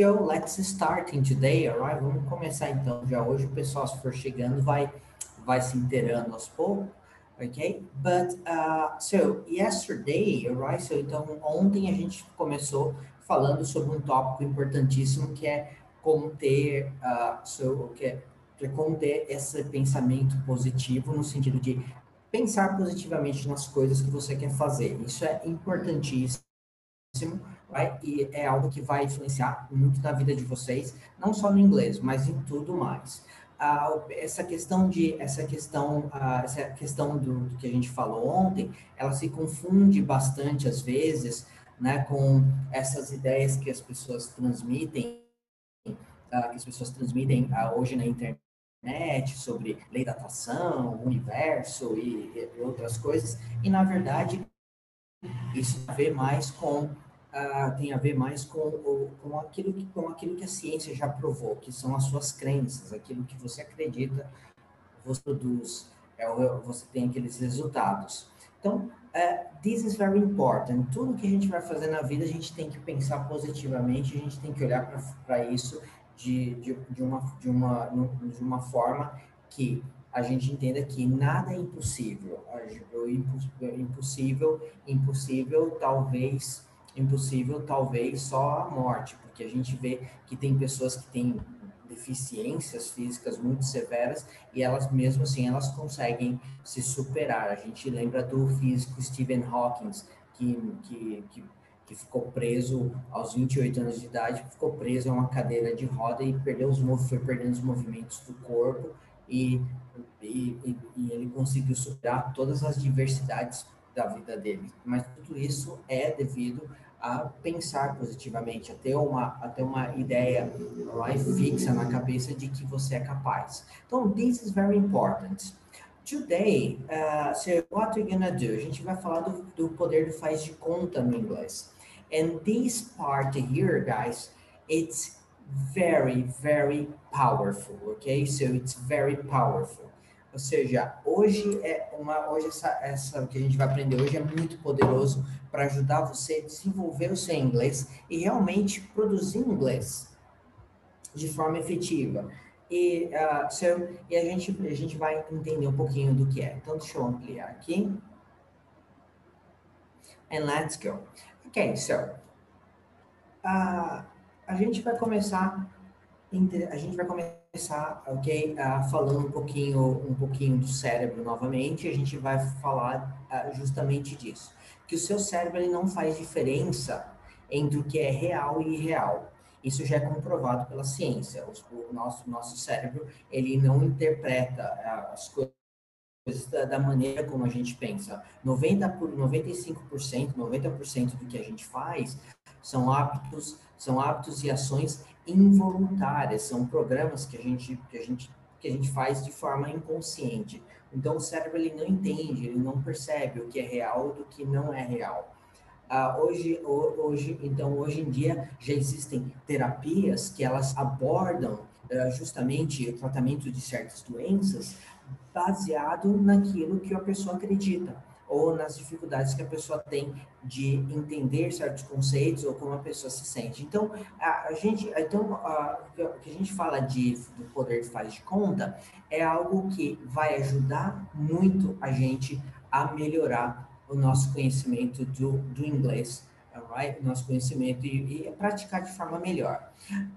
Let's start today, alright? Vamos começar então já hoje. O pessoal, se for chegando, vai, vai se inteirando aos poucos. Okay, but uh, so yesterday, alright? So então ontem a gente começou falando sobre um tópico importantíssimo que é como ter, uh, so, que é, que é como ter esse pensamento positivo no sentido de pensar positivamente nas coisas que você quer fazer. Isso é importantíssimo vai, e é algo que vai influenciar muito na vida de vocês, não só no inglês, mas em tudo mais. Ah, essa questão de essa questão ah, essa questão do, do, que a gente falou ontem, ela se confunde bastante às vezes, né, com essas ideias que as pessoas transmitem, ah, que as pessoas transmitem ah, hoje na internet sobre lei da atração, universo e, e outras coisas, e na verdade isso tem a ver mais com uh, tem a ver mais com, com, aquilo que, com aquilo que a ciência já provou, que são as suas crenças, aquilo que você acredita, você produz, é, você tem aqueles resultados. Então, uh, this is very important. Tudo que a gente vai fazer na vida, a gente tem que pensar positivamente, a gente tem que olhar para isso de, de, de, uma, de, uma, de uma forma que a gente entenda que nada é impossível. Impossível, impossível, talvez, impossível, talvez só a morte, porque a gente vê que tem pessoas que têm deficiências físicas muito severas e elas mesmo assim elas conseguem se superar. A gente lembra do físico Stephen Hawking, que, que, que, que ficou preso aos 28 anos de idade, ficou preso em uma cadeira de roda e perdeu os, foi perdendo os movimentos do corpo e, e, e ele conseguiu superar todas as diversidades da vida dele. Mas tudo isso é devido a pensar positivamente, a ter uma, a ter uma ideia right, fixa na cabeça de que você é capaz. Então, this is very important. Today, uh, so what we're gonna do? A gente vai falar do, do poder do faz de conta no inglês. And this part here, guys, it's very, very powerful, okay? So it's very powerful. Ou seja, hoje é uma hoje essa essa que a gente vai aprender hoje é muito poderoso para ajudar você a desenvolver o seu inglês e realmente produzir inglês de forma efetiva. E, uh, e a, gente, a gente vai entender um pouquinho do que é. Então, deixa eu ampliar aqui. And let's go. Ok, so. Uh, a gente vai começar. A gente vai começar, ok, uh, falando um pouquinho, um pouquinho do cérebro novamente. A gente vai falar uh, justamente disso que o seu cérebro ele não faz diferença entre o que é real e irreal. Isso já é comprovado pela ciência. O, nosso, nosso cérebro ele não interpreta as coisas da, maneira como a gente pensa. 90 por 95%, 90% do que a gente faz são hábitos, são hábitos e ações involuntárias, são programas que a gente que a gente que a gente faz de forma inconsciente. Então o cérebro ele não entende, ele não percebe o que é real do que não é real. Uh, hoje, hoje, então hoje em dia já existem terapias que elas abordam uh, justamente o tratamento de certas doenças baseado naquilo que a pessoa acredita ou nas dificuldades que a pessoa tem de entender certos conceitos ou como a pessoa se sente. Então, a, a gente, então, a, o que a gente fala de do poder de faz de conta é algo que vai ajudar muito a gente a melhorar o nosso conhecimento do, do inglês, right? nosso conhecimento e, e, praticar de forma melhor.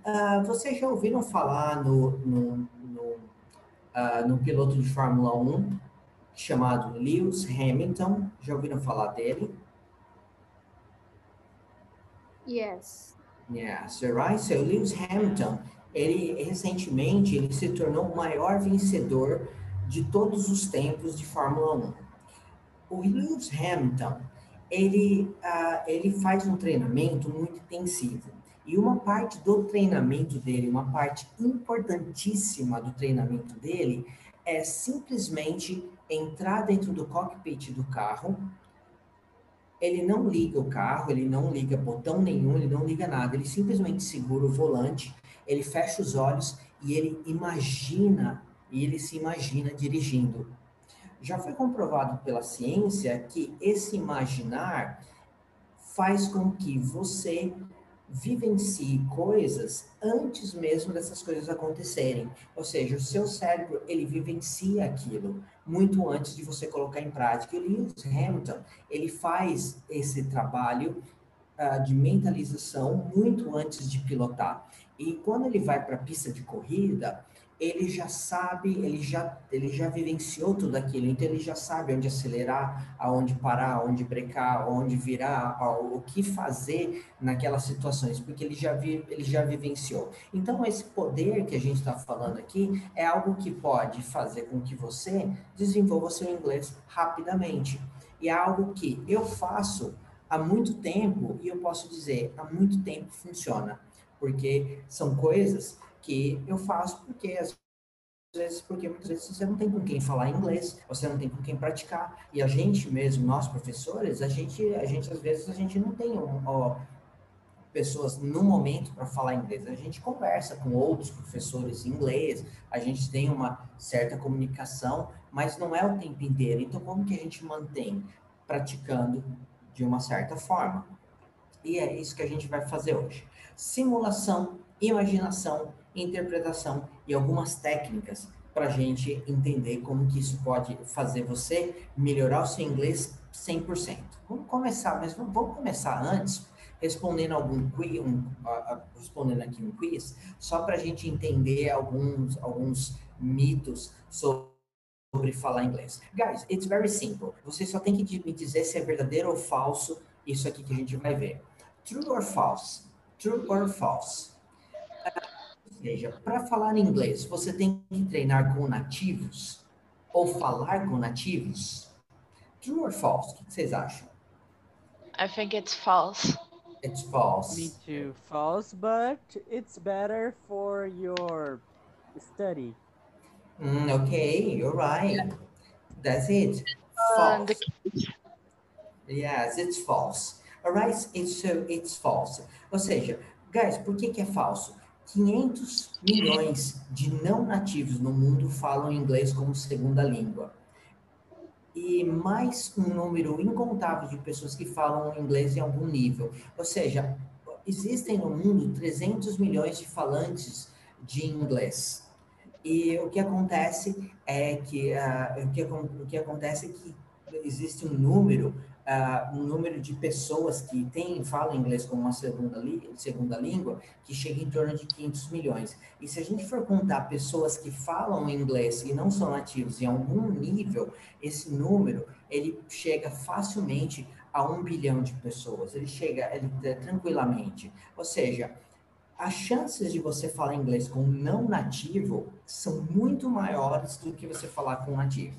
Uh, vocês já ouviram falar no, no, no, uh, no piloto de Fórmula 1 chamado Lewis Hamilton. Já ouviram falar dele? Yes. Yes, right. So Lewis Hamilton, ele recentemente ele se tornou o maior vencedor de todos os tempos de Fórmula 1. O Lewis Hamilton, ele, uh, ele faz um treinamento muito intensivo. E uma parte do treinamento dele, uma parte importantíssima do treinamento dele, é simplesmente entrar dentro do cockpit do carro. Ele não liga o carro, ele não liga botão nenhum, ele não liga nada. Ele simplesmente segura o volante, ele fecha os olhos e ele imagina, e ele se imagina dirigindo. Já foi comprovado pela ciência que esse imaginar faz com que você vivencie coisas antes mesmo dessas coisas acontecerem. Ou seja, o seu cérebro, ele vivencia aquilo muito antes de você colocar em prática. E o Lewis Hamilton, ele faz esse trabalho uh, de mentalização muito antes de pilotar. E quando ele vai para a pista de corrida, ele já sabe, ele já, ele já vivenciou tudo aquilo, então ele já sabe onde acelerar, aonde parar, onde brecar, onde virar, o que fazer naquelas situações, porque ele já, vi, ele já vivenciou. Então, esse poder que a gente está falando aqui é algo que pode fazer com que você desenvolva seu inglês rapidamente. E é algo que eu faço há muito tempo, e eu posso dizer, há muito tempo funciona, porque são coisas que eu faço porque às vezes, porque muitas vezes você não tem com quem falar inglês, você não tem com quem praticar. E a gente mesmo, nós professores, a gente, a gente às vezes a gente não tem um, ó, pessoas no momento para falar inglês. A gente conversa com outros professores em inglês, a gente tem uma certa comunicação, mas não é o tempo inteiro. Então, como que a gente mantém praticando de uma certa forma? E é isso que a gente vai fazer hoje. Simulação, imaginação interpretação e algumas técnicas para a gente entender como que isso pode fazer você melhorar o seu inglês 100%. Vamos começar, mas vamos começar antes respondendo algum quiz, um, respondendo aqui um quiz, só para a gente entender alguns, alguns mitos sobre sobre falar inglês. Guys, it's very simple. Você só tem que me dizer se é verdadeiro ou falso isso aqui que a gente vai ver. True or false? True or false? Seja, para falar inglês, você tem que treinar com nativos ou falar com nativos? True or false? O que vocês acham? I think it's false. It's false. Me too. False, but it's better for your study. Mm, okay, you're right. That's it. False. Yes, it's false. Alright, it's, so it's false. Ou seja, guys, por que, que é falso? 500 milhões de não nativos no mundo falam inglês como segunda língua. E mais um número incontável de pessoas que falam inglês em algum nível. Ou seja, existem no mundo 300 milhões de falantes de inglês. E o que acontece é que, uh, o, que, o que acontece é que existe um número uh, um número de pessoas que têm, falam inglês como uma segunda, segunda língua, que chega em torno de 500 milhões. E se a gente for contar pessoas que falam inglês e não são nativos em algum nível, esse número, ele chega facilmente a um bilhão de pessoas. Ele chega ele, é, tranquilamente. Ou seja, as chances de você falar inglês com um não nativo são muito maiores do que você falar com um nativo.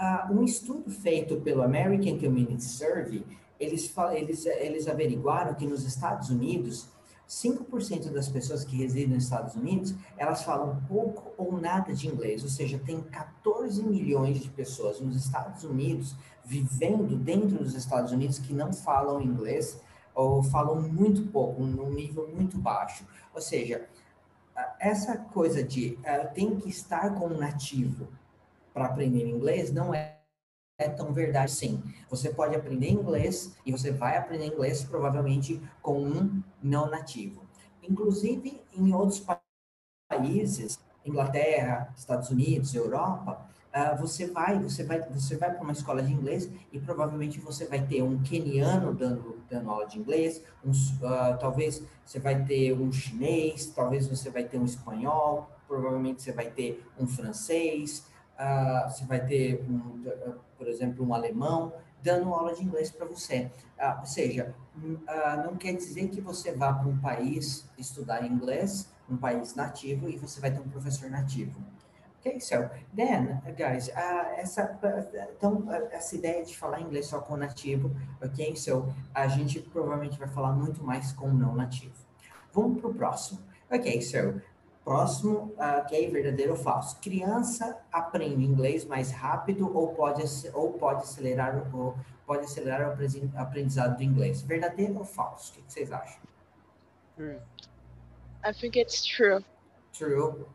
Uh, um estudo feito pelo American Community Survey, eles, eles, eles averiguaram que nos Estados Unidos, 5% das pessoas que residem nos Estados Unidos, elas falam pouco ou nada de inglês, ou seja, tem 14 milhões de pessoas nos Estados Unidos vivendo dentro dos Estados Unidos que não falam inglês ou falam muito pouco, num nível muito baixo. Ou seja, essa coisa de uh, tem que estar como nativo para aprender inglês não é, é tão verdade sim. Você pode aprender inglês e você vai aprender inglês provavelmente com um não nativo. Inclusive em outros países, Inglaterra, Estados Unidos, Europa, uh, você vai, você vai, você vai para uma escola de inglês e provavelmente você vai ter um keniano dando, dando aula de inglês, um, uh, talvez você vai ter um chinês, talvez você vai ter um espanhol, provavelmente você vai ter um francês, uh, você vai ter, um, por exemplo, um alemão dando aula de inglês para você. Uh, ou seja, uh, não quer dizer que você vá para um país estudar inglês, um país nativo, e você vai ter um professor nativo. Ok, so then, guys, uh, essa, então, essa ideia de falar inglês só com nativo, ok? So, a gente provavelmente vai falar muito mais com não nativo. Vamos para o próximo. Ok, so, Próximo, uh, que é verdadeiro ou falso. Criança aprende inglês mais rápido ou pode, ou pode acelerar ou pode acelerar o aprendizado do inglês. Verdadeiro ou falso? O que, vocês acham? True. I think it's true. True.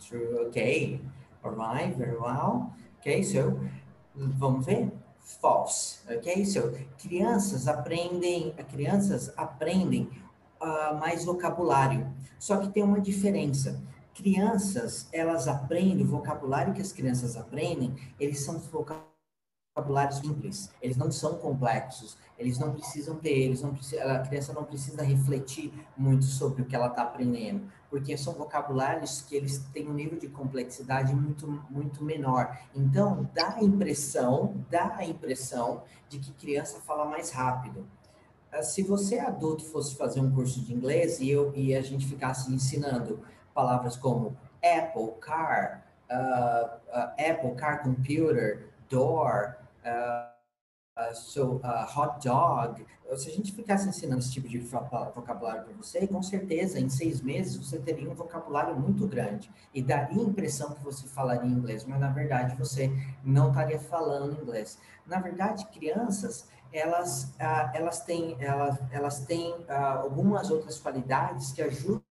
True, ok. Alright, very well. Ok, so, vamos ver? False, ok? So, crianças aprendem, crianças aprendem uh, mais vocabulário. Só que tem uma diferença. Crianças, elas aprendem, o vocabulário que as crianças aprendem, eles são vocabulários simples, eles não são complexos, eles não precisam ter, eles não precisam, a criança não precisa refletir muito sobre o que ela está aprendendo, porque são vocabulários que eles têm um nível de complexidade muito, muito menor. Então, dá a impressão, dá a impressão de que criança fala mais rápido. Se você adulto fosse fazer um curso de inglês e, eu, e a gente ficasse ensinando palavras como Apple, car, uh, uh, Apple, car, computer, door, uh, so, hot dog, se a gente ficasse ensinando esse tipo de vocabulário para você, com certeza em seis meses você teria um vocabulário muito grande e daria a impressão que você falaria inglês, mas na verdade você não estaria falando inglês. Na verdade, crianças elas, ah, elas têm, elas, elas têm ah, algumas outras qualidades que ajudam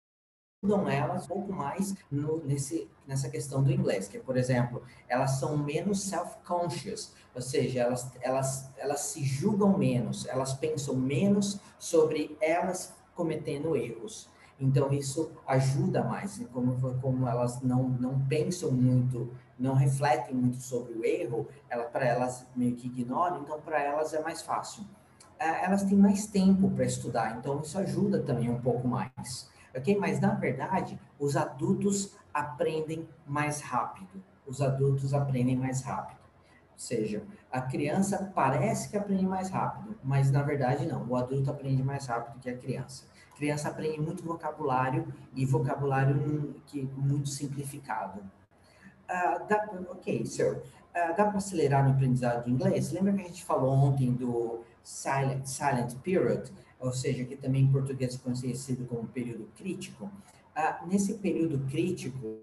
elas um pouco mais no, nesse, nessa questão do inglês, que é, por exemplo, elas são menos self-conscious, ou seja, elas, elas, elas se julgam menos, elas pensam menos sobre elas cometendo erros. Então, isso ajuda mais, né? como, como elas não, não pensam muito, não refletem muito sobre o erro, ela, para elas meio que ignoram, então para elas é mais fácil. É, elas têm mais tempo para estudar, então isso ajuda também um pouco mais. Ok? Mas, na verdade, os adultos aprendem mais rápido. Os adultos aprendem mais rápido. Ou seja, a criança parece que aprende mais rápido, mas na verdade não. O adulto aprende mais rápido que a criança criança aprende muito vocabulário e vocabulário que muito simplificado. Uh, dá, ok, so, uh, dá para acelerar no aprendizado de inglês? Lembra que a gente falou ontem do silent, silent period, ou seja, que também em português é conhecido como período crítico? Uh, nesse período crítico,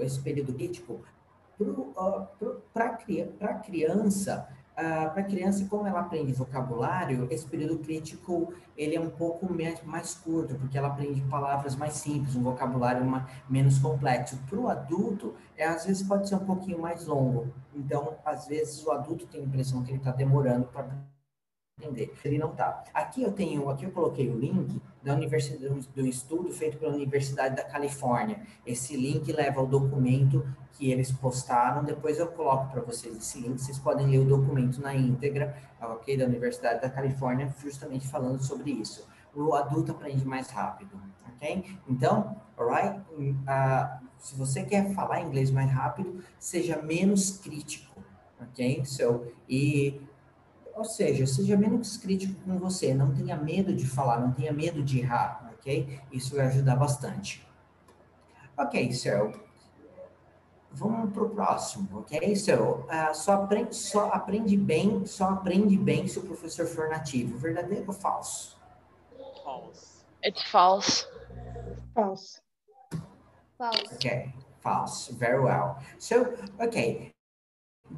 esse período crítico, para a criança, Uh, para a criança, como ela aprende vocabulário, esse período crítico ele é um pouco mais, mais curto, porque ela aprende palavras mais simples, um vocabulário uma, menos complexo. Para o adulto, é, às vezes pode ser um pouquinho mais longo. Então, às vezes o adulto tem a impressão que ele está demorando para entender. Ele não está. Aqui eu tenho, aqui eu coloquei o link da universidade do estudo feito pela Universidade da Califórnia. Esse link leva ao documento que eles postaram. Depois eu coloco para vocês esse link. Vocês podem ler o documento na íntegra, ok, da Universidade da Califórnia, justamente falando sobre isso. O adulto aprende mais rápido, ok? Então, alright? Uh, se você quer falar inglês mais rápido, seja menos crítico, ok? So, e ou seja, seja menos crítico com você, não tenha medo de falar, não tenha medo de errar, ok? Isso vai ajudar bastante. Ok, so, vamos para o próximo, ok? So, uh, só, aprende, só aprende bem, só aprende bem se o professor for nativo. Verdadeiro ou falso? False. It's false. False. False. Okay, false. Very well. So, okay.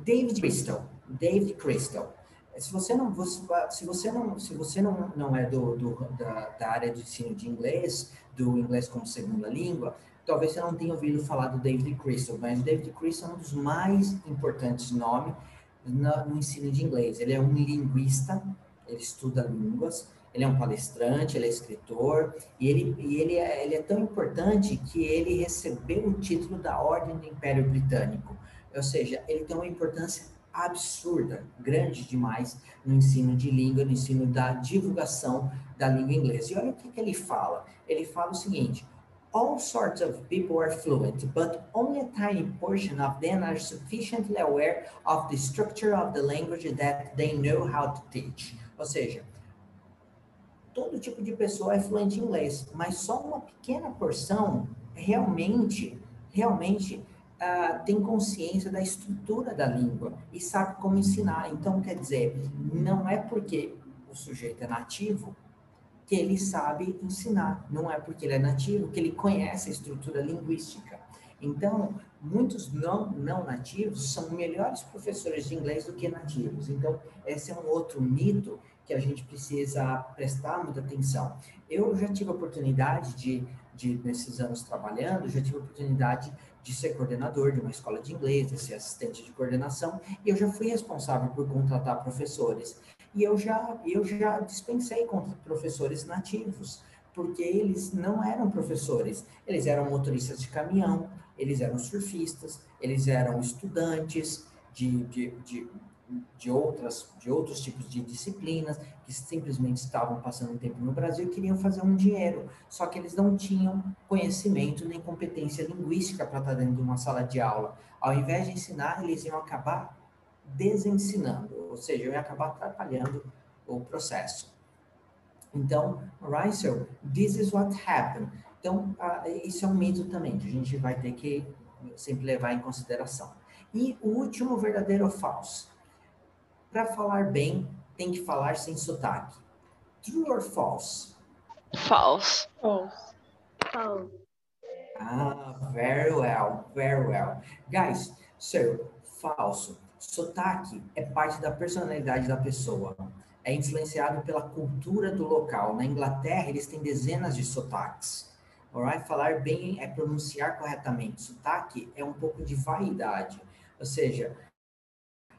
David Crystal. David Crystal. Se você não, se você não, se você não, não é do, do da, da, área de ensino de inglês, do inglês como segunda língua, talvez você não tenha ouvido falar do David Crystal, mas David Crystal é um dos mais importantes nomes no, no ensino de inglês. Ele é um linguista, ele estuda línguas, ele é um palestrante, ele é escritor, e ele, e ele, é, ele é tão importante que ele recebeu o título da Ordem do Império Britânico. Ou seja, ele tem uma importância absurda, grande demais no ensino de língua, no ensino da divulgação da língua inglesa. E olha o que, que ele fala. Ele fala o seguinte: all sorts of people are fluent, but only a tiny portion of them are sufficiently aware of the structure of the language that they know how to teach. Ou seja, todo tipo de pessoa é fluente em inglês, mas só uma pequena porção realmente, realmente uh, tem consciência da estrutura da língua e sabe como ensinar. Então, quer dizer, não é porque o sujeito é nativo que ele sabe ensinar, não é porque ele é nativo que ele conhece a estrutura linguística. Então, muitos não, não nativos são melhores professores de inglês do que nativos. Então, esse é um outro mito que a gente precisa prestar muita atenção. Eu já tive a oportunidade de, de nesses anos trabalhando, já tive a oportunidade de ser coordenador de uma escola de inglês, de ser assistente de coordenação, e eu já fui responsável por contratar professores. E eu já, eu já dispensei com professores nativos, porque eles não eram professores, eles eram motoristas de caminhão, eles eram surfistas, eles eram estudantes de, de, de, de, outras, de outros tipos de disciplinas, que simplesmente estavam passando tempo no Brasil e queriam fazer um dinheiro, só que eles não tinham conhecimento nem competência linguística para estar dentro de uma sala de aula. Ao invés de ensinar, eles iam acabar desensinando, ou seja, iam acabar atrapalhando o processo. Então, so this is what happened. Então, isso é um mito também, que a gente vai ter que sempre levar em consideração. E o último verdadeiro ou falso. Para falar bem, tem que falar sem sotaque. True or false? False. False. False. Ah, very well, very well. Guys, so, falso. Sotaque é parte da personalidade da pessoa. É influenciado pela cultura do local. Na Inglaterra, eles têm dezenas de sotaques. Alright? Falar bem é pronunciar corretamente. Sotaque é um pouco de vaidade. Ou seja,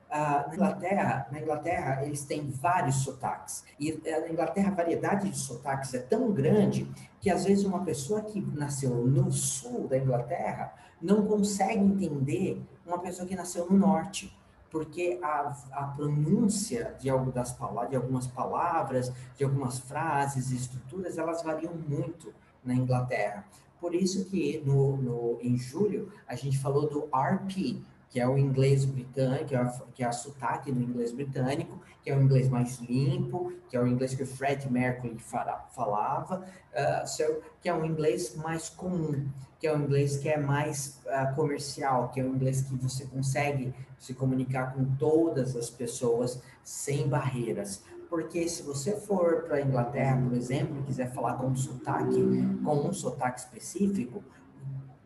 Na Inglaterra, na Inglaterra, eles têm vários sotaques. E eh, na Inglaterra, a variedade de sotaques é tão grande que, às vezes, uma pessoa que nasceu no sul da Inglaterra não consegue entender uma pessoa que nasceu no norte. Porque a, a pronúncia de, algo das palavras, de algumas palavras, de algumas frases estruturas, elas variam muito na Inglaterra. Por isso que no, no, em julho a gente falou do RP, que é o inglês britânico, que é, que é a sotaque do inglês britânico, que é o inglês mais limpo, que é o inglês que o Fred Mercury falava, uh, so, que é um inglês mais comum, que é o inglês que é mais uh, comercial, que é o inglês que você consegue se comunicar com todas as pessoas sem barreiras. Porque se você for para a Inglaterra, por exemplo, e quiser falar com um sotaque, com um sotaque específico,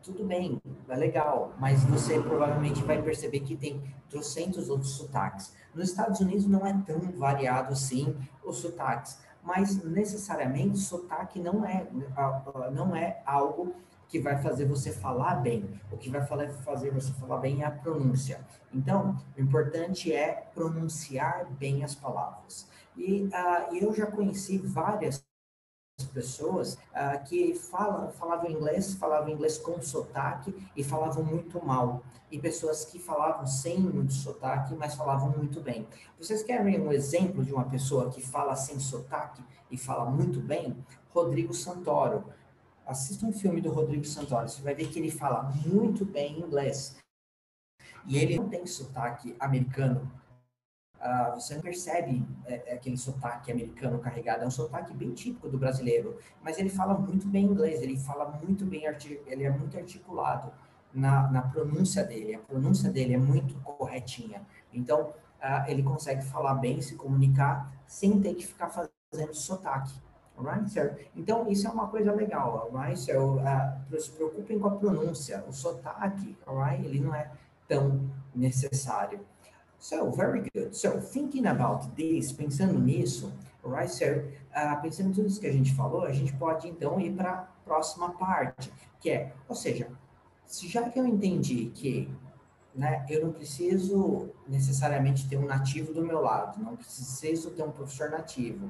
tudo bem, é legal, mas você provavelmente vai perceber que tem trocentos outros sotaques. Nos Estados Unidos não é tão variado assim os sotaques, mas necessariamente sotaque não é, não é algo que vai fazer você falar bem. O que vai fazer você falar bem é a pronúncia. Então, o importante é pronunciar bem as palavras. E uh, eu já conheci várias pessoas uh, que falam, falavam inglês, falavam inglês com sotaque e falavam muito mal. E pessoas que falavam sem muito sotaque, mas falavam muito bem. Vocês querem um exemplo de uma pessoa que fala sem sotaque e fala muito bem? Rodrigo Santoro. Assista um filme do Rodrigo Santoro, você vai ver que ele fala muito bem inglês. E ele não tem sotaque americano, Uh, você não percebe é, é, aquele sotaque americano carregado, é um sotaque bem típico do brasileiro, mas ele fala muito bem inglês, ele fala muito bem, ele é muito articulado na, na pronúncia dele, a pronúncia dele é muito corretinha. Então, uh, ele consegue falar bem, se comunicar, sem ter que ficar fazendo sotaque. Alright, sir? Então, isso é uma coisa legal, alright, sir? Uh, se preocupem com a pronúncia, o sotaque, alright? Ele não é tão necessário. So, very good. So, thinking about this, pensando nisso, right, so, uh, pensando tudo isso que a gente falou, a gente pode então ir para a próxima parte, que é, ou seja, já que eu entendi que né, eu não preciso necessariamente ter um nativo do meu lado, não preciso ter um professor nativo.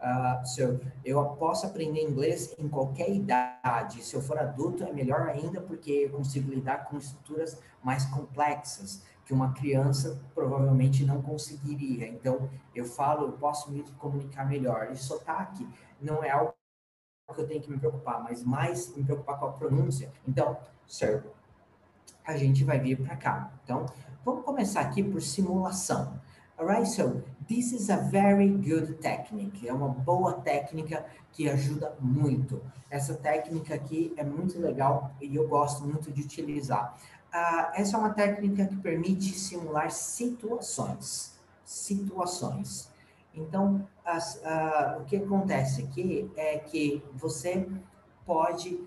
Uh, so, eu posso aprender inglês em qualquer idade. Se eu for adulto, é melhor ainda, porque eu consigo lidar com estruturas mais complexas que uma criança provavelmente não conseguiria. Então, eu falo, eu posso me comunicar melhor. E sotaque não é algo que eu tenho que me preocupar, mas mais me preocupar com a pronúncia. Então, certo, a gente vai vir para cá. Então, vamos começar aqui por simulação. Alright, so this is a very good technique. É uma boa técnica que ajuda muito. Essa técnica aqui é muito legal e eu gosto muito de utilizar ah, essa é uma técnica que permite simular situações. Situações. Então, as, ah, o que acontece aqui é que você pode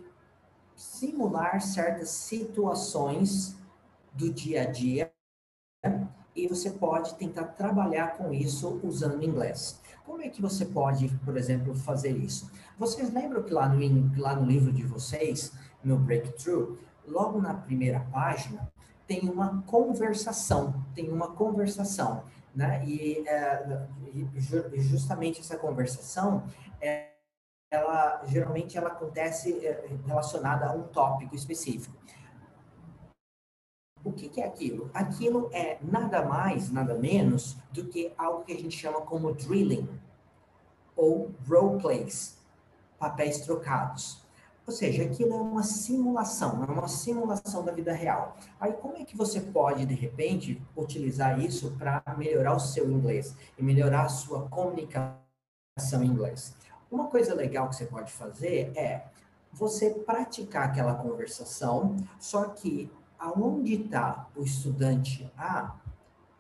simular certas situações do dia a dia e você pode tentar trabalhar com isso usando inglês. Como é que você pode, por exemplo, fazer isso? Vocês lembram que lá no, lá no livro de vocês, no Breakthrough, logo na primeira página, tem uma conversação, tem uma conversação, né? E, é, justamente essa conversação é, ela geralmente ela acontece é, relacionada a um tópico específico. O que, que, é aquilo? Aquilo é nada mais, nada menos do que algo que a gente chama como drilling ou role plays, papéis trocados. Ou seja, aquilo é uma simulação, é uma simulação da vida real. Aí como é que você pode, de repente, utilizar isso para melhorar o seu inglês e melhorar a sua comunicação em inglês? Uma coisa legal que você pode fazer é você praticar aquela conversação, só que aonde está o estudante A,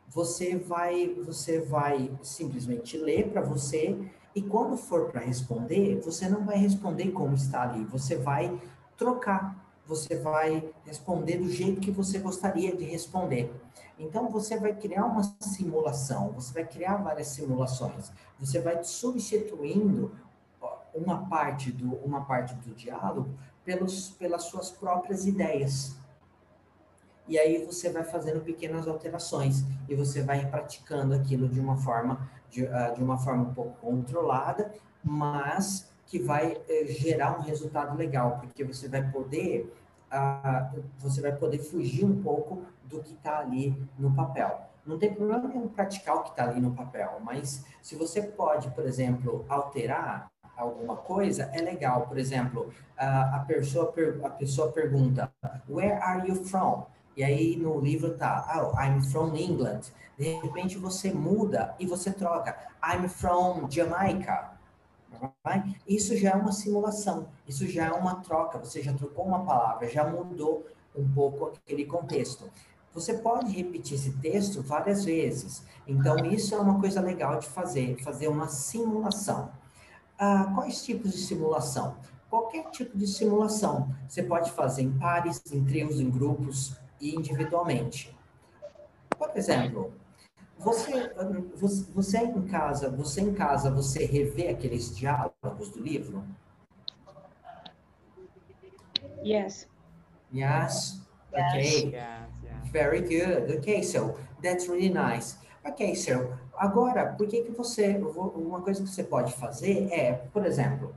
você vai, você vai simplesmente ler para você e quando for para responder, você não vai responder como está ali, você vai trocar, você vai responder do jeito que você gostaria de responder. Então você vai criar uma simulação, você vai criar várias simulações, você vai substituindo uma parte do, uma parte do diálogo pelos, pelas suas próprias ideias. E aí você vai fazendo pequenas alterações e você vai praticando aquilo de uma forma de, uh, de uma forma um pouco controlada, mas que vai uh, gerar um resultado legal, porque você vai poder uh, você vai poder fugir um pouco do que está ali no papel. Não tem problema nenhum praticar o que está ali no papel, mas se você pode, por exemplo, alterar alguma coisa, é legal. Por exemplo, a pessoa, a pessoa pergunta, Where are you from? E aí no livro tá, oh, I'm from England. De repente você muda e você troca, I'm from Jamaica. Isso já é uma simulação, isso já é uma troca, você já trocou uma palavra, já mudou um pouco aquele contexto. Você pode repetir esse texto várias vezes. Então, isso é uma coisa legal de fazer, fazer uma simulação. Ah, quais tipos de simulação? Qualquer tipo de simulação. Você pode fazer em pares, em trios, em grupos, e individualmente. Por exemplo, você, você em casa, você em casa, você revê aqueles diálogos do livro? Yes. Yes. Okay. Yes, yes. Very good. Okay, so that's really nice. Ok, so agora, por que que você, uma coisa que você pode fazer é, por exemplo,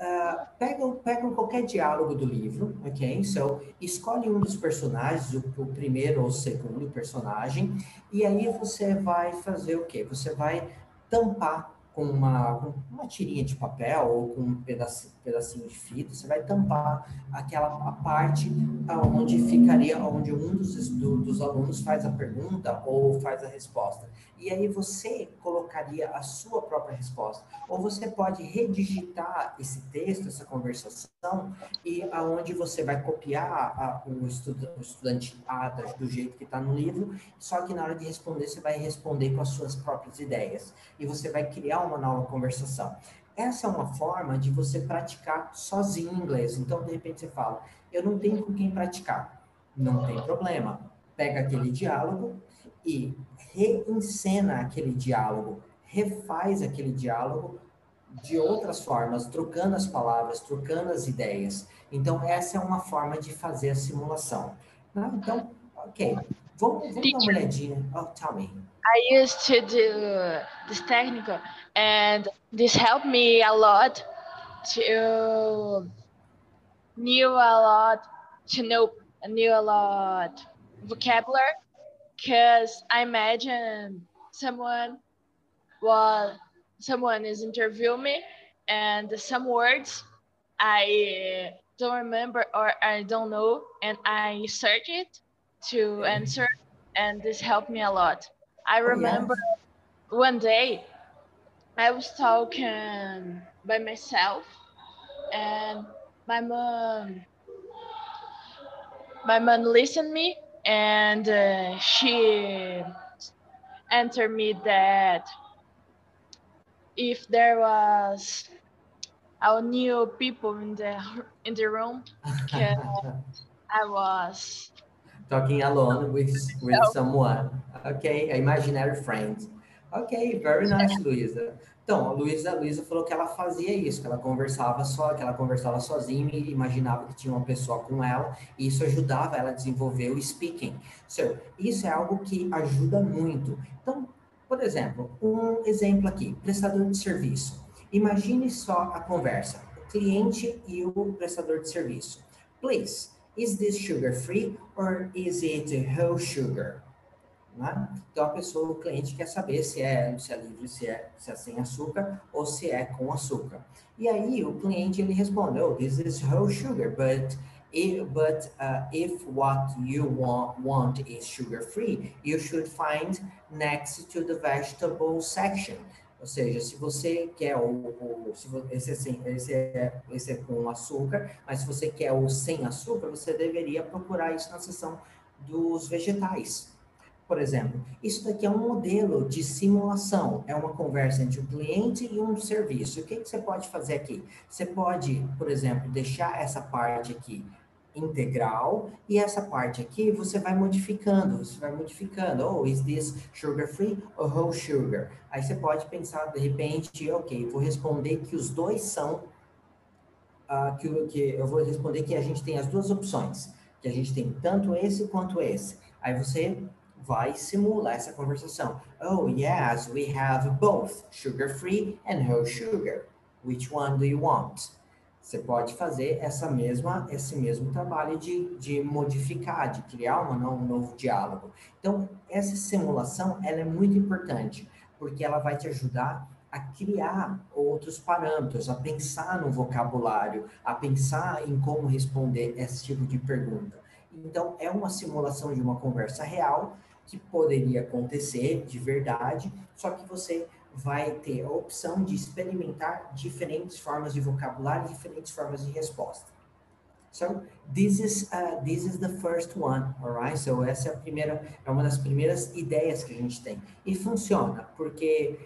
Uh, pegam, pegam qualquer diálogo do livro, ok? So, escolhe um dos personagens, o, o, primeiro ou o segundo personagem, e aí você vai fazer o quê? Você vai tampar com uma, uma tirinha de papel ou com um pedacinho, pedacinho de fita, você vai tampar aquela a parte onde ficaria, onde um dos, do, dos alunos faz a pergunta ou faz a resposta. E aí você colocaria a sua própria resposta. Ou você pode redigitar esse texto, essa conversação, e aonde você vai copiar a, o, o estudante A do jeito que está no livro, só que na hora de responder, você vai responder com as suas próprias ideias. E você vai criar uma nova conversação. Essa é uma forma de você praticar sozinho inglês. Então, de repente, você fala, eu não tenho com quem praticar. Não tem problema. Pega aquele diálogo e reencena aquele diálogo, refaz aquele diálogo de outras formas, trocando as palavras, trocando as ideias. Então, essa é uma forma de fazer a simulação. Ah, então, ok. Vamos, vamos dar uma olhadinha. Oh, tell me. I used to do this technical, and this helped me a lot to knew a lot, to know knew a lot vocabulary because I imagine someone well someone is interviewing me and some words I don't remember or I don't know and I search it to answer and this helped me a lot. I remember oh, yeah. one day I was talking by myself and my mom my mom listened me and uh, she answered me that if there was our new people in the in the room I was talking alone with with someone okay imaginary friend ok very nice Luisa Então, a Luísa, a Luísa falou que ela fazia isso, que ela conversava só, que ela conversava sozinha e imaginava que tinha uma pessoa com ela, e isso ajudava ela a desenvolver o speaking. So, isso é algo que ajuda muito. Então, por exemplo, um exemplo aqui, prestador de serviço. Imagine só a conversa, o cliente e o prestador de serviço. Please, is this sugar free or is it whole sugar? Né? Então a pessoa, o cliente quer saber se é, se é livre, se é, se é sem açúcar ou se é com açúcar. E aí o cliente ele responde, oh, this is whole sugar, but if, but uh, if what you want, want is sugar free, you should find next to the vegetable section. Ou seja, se você quer o, o se esse, é sem, esse, é, esse é com açúcar, mas se você quer o sem açúcar, você deveria procurar isso na seção dos vegetais. Por exemplo, isso daqui é um modelo de simulação, é uma conversa entre o cliente e um serviço. O que, que você pode fazer aqui? Você pode, por exemplo, deixar essa parte aqui integral e essa parte aqui você vai modificando, você vai modificando, oh, is this sugar free or whole sugar? Aí você pode pensar de repente, ok, vou responder que os dois são, uh, que, que eu vou responder que a gente tem as duas opções, que a gente tem tanto esse quanto esse. Aí você vai simular essa conversação. Oh, yes, we have both sugar free and whole sugar. Which one do you want? Você pode fazer essa mesma, esse mesmo trabalho de, de modificar, de criar uma, um novo diálogo. Então, essa simulação ela é muito importante, porque ela vai te ajudar a criar outros parâmetros, a pensar no vocabulário, a pensar em como responder esse tipo de pergunta. Então, é uma simulação de uma conversa real que poderia acontecer de verdade, só que você vai ter a opção de experimentar diferentes formas de vocabulário, diferentes formas de resposta. So this is uh, this is the first one, alright? So essa é a primeira, é uma das primeiras ideias que a gente tem e funciona porque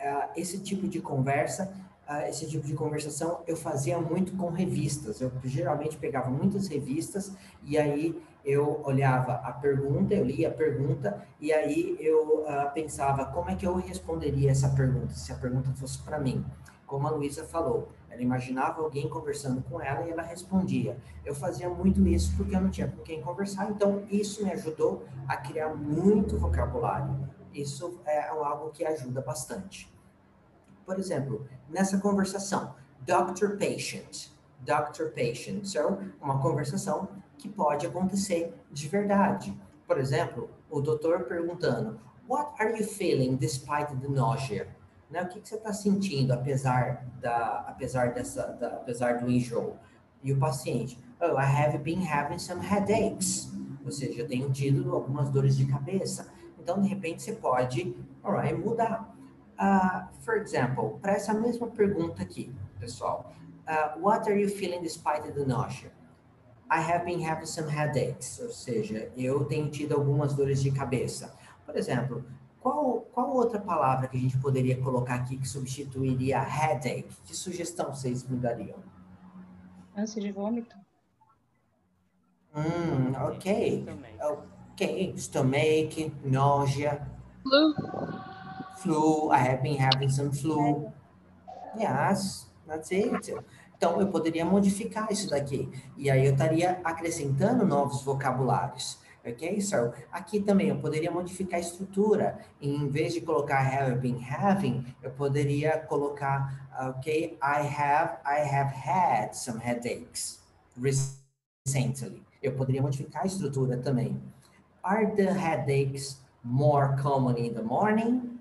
uh, esse tipo de conversa, uh, esse tipo de conversação eu fazia muito com revistas. Eu geralmente pegava muitas revistas e aí eu olhava a pergunta, eu lia a pergunta e aí eu uh, pensava como é que eu responderia essa pergunta se a pergunta fosse para mim. Como a Luísa falou, ela imaginava alguém conversando com ela e ela respondia. Eu fazia muito isso porque eu não tinha com quem conversar, então isso me ajudou a criar muito vocabulário. Isso é algo que ajuda bastante. Por exemplo, nessa conversação, doctor patient, doctor patient, so uma conversação que pode acontecer de verdade. Por exemplo, o doutor perguntando: What are you feeling despite the nausea? Né? O que, que você está sentindo apesar da, apesar dessa, da, apesar do enjoo? E o paciente: Oh, I have been having some headaches. Ou seja, eu tenho tido algumas dores de cabeça. Então, de repente, você pode, alright, mudar. Uh, for example, para essa mesma pergunta aqui, pessoal. Uh, what are you feeling despite the nausea? I have been having some headaches, ou seja, eu tenho tido algumas dores de cabeça. Por exemplo, qual, qual outra palavra que a gente poderia colocar aqui que substituiria headache? Que sugestão vocês me dariam? Ânsia de vômito. Hum, ok. Ok, stomach, nausea. Flu. Flu, I have been having some flu. Yes, that's it. Então, eu poderia modificar isso daqui. E aí eu estaria acrescentando novos vocabulários. Ok? So, aqui também eu poderia modificar a estrutura. Em vez de colocar have been having, eu poderia colocar, ok, I have, I have had some headaches recently. Eu poderia modificar a estrutura também. Are the headaches more common in the morning?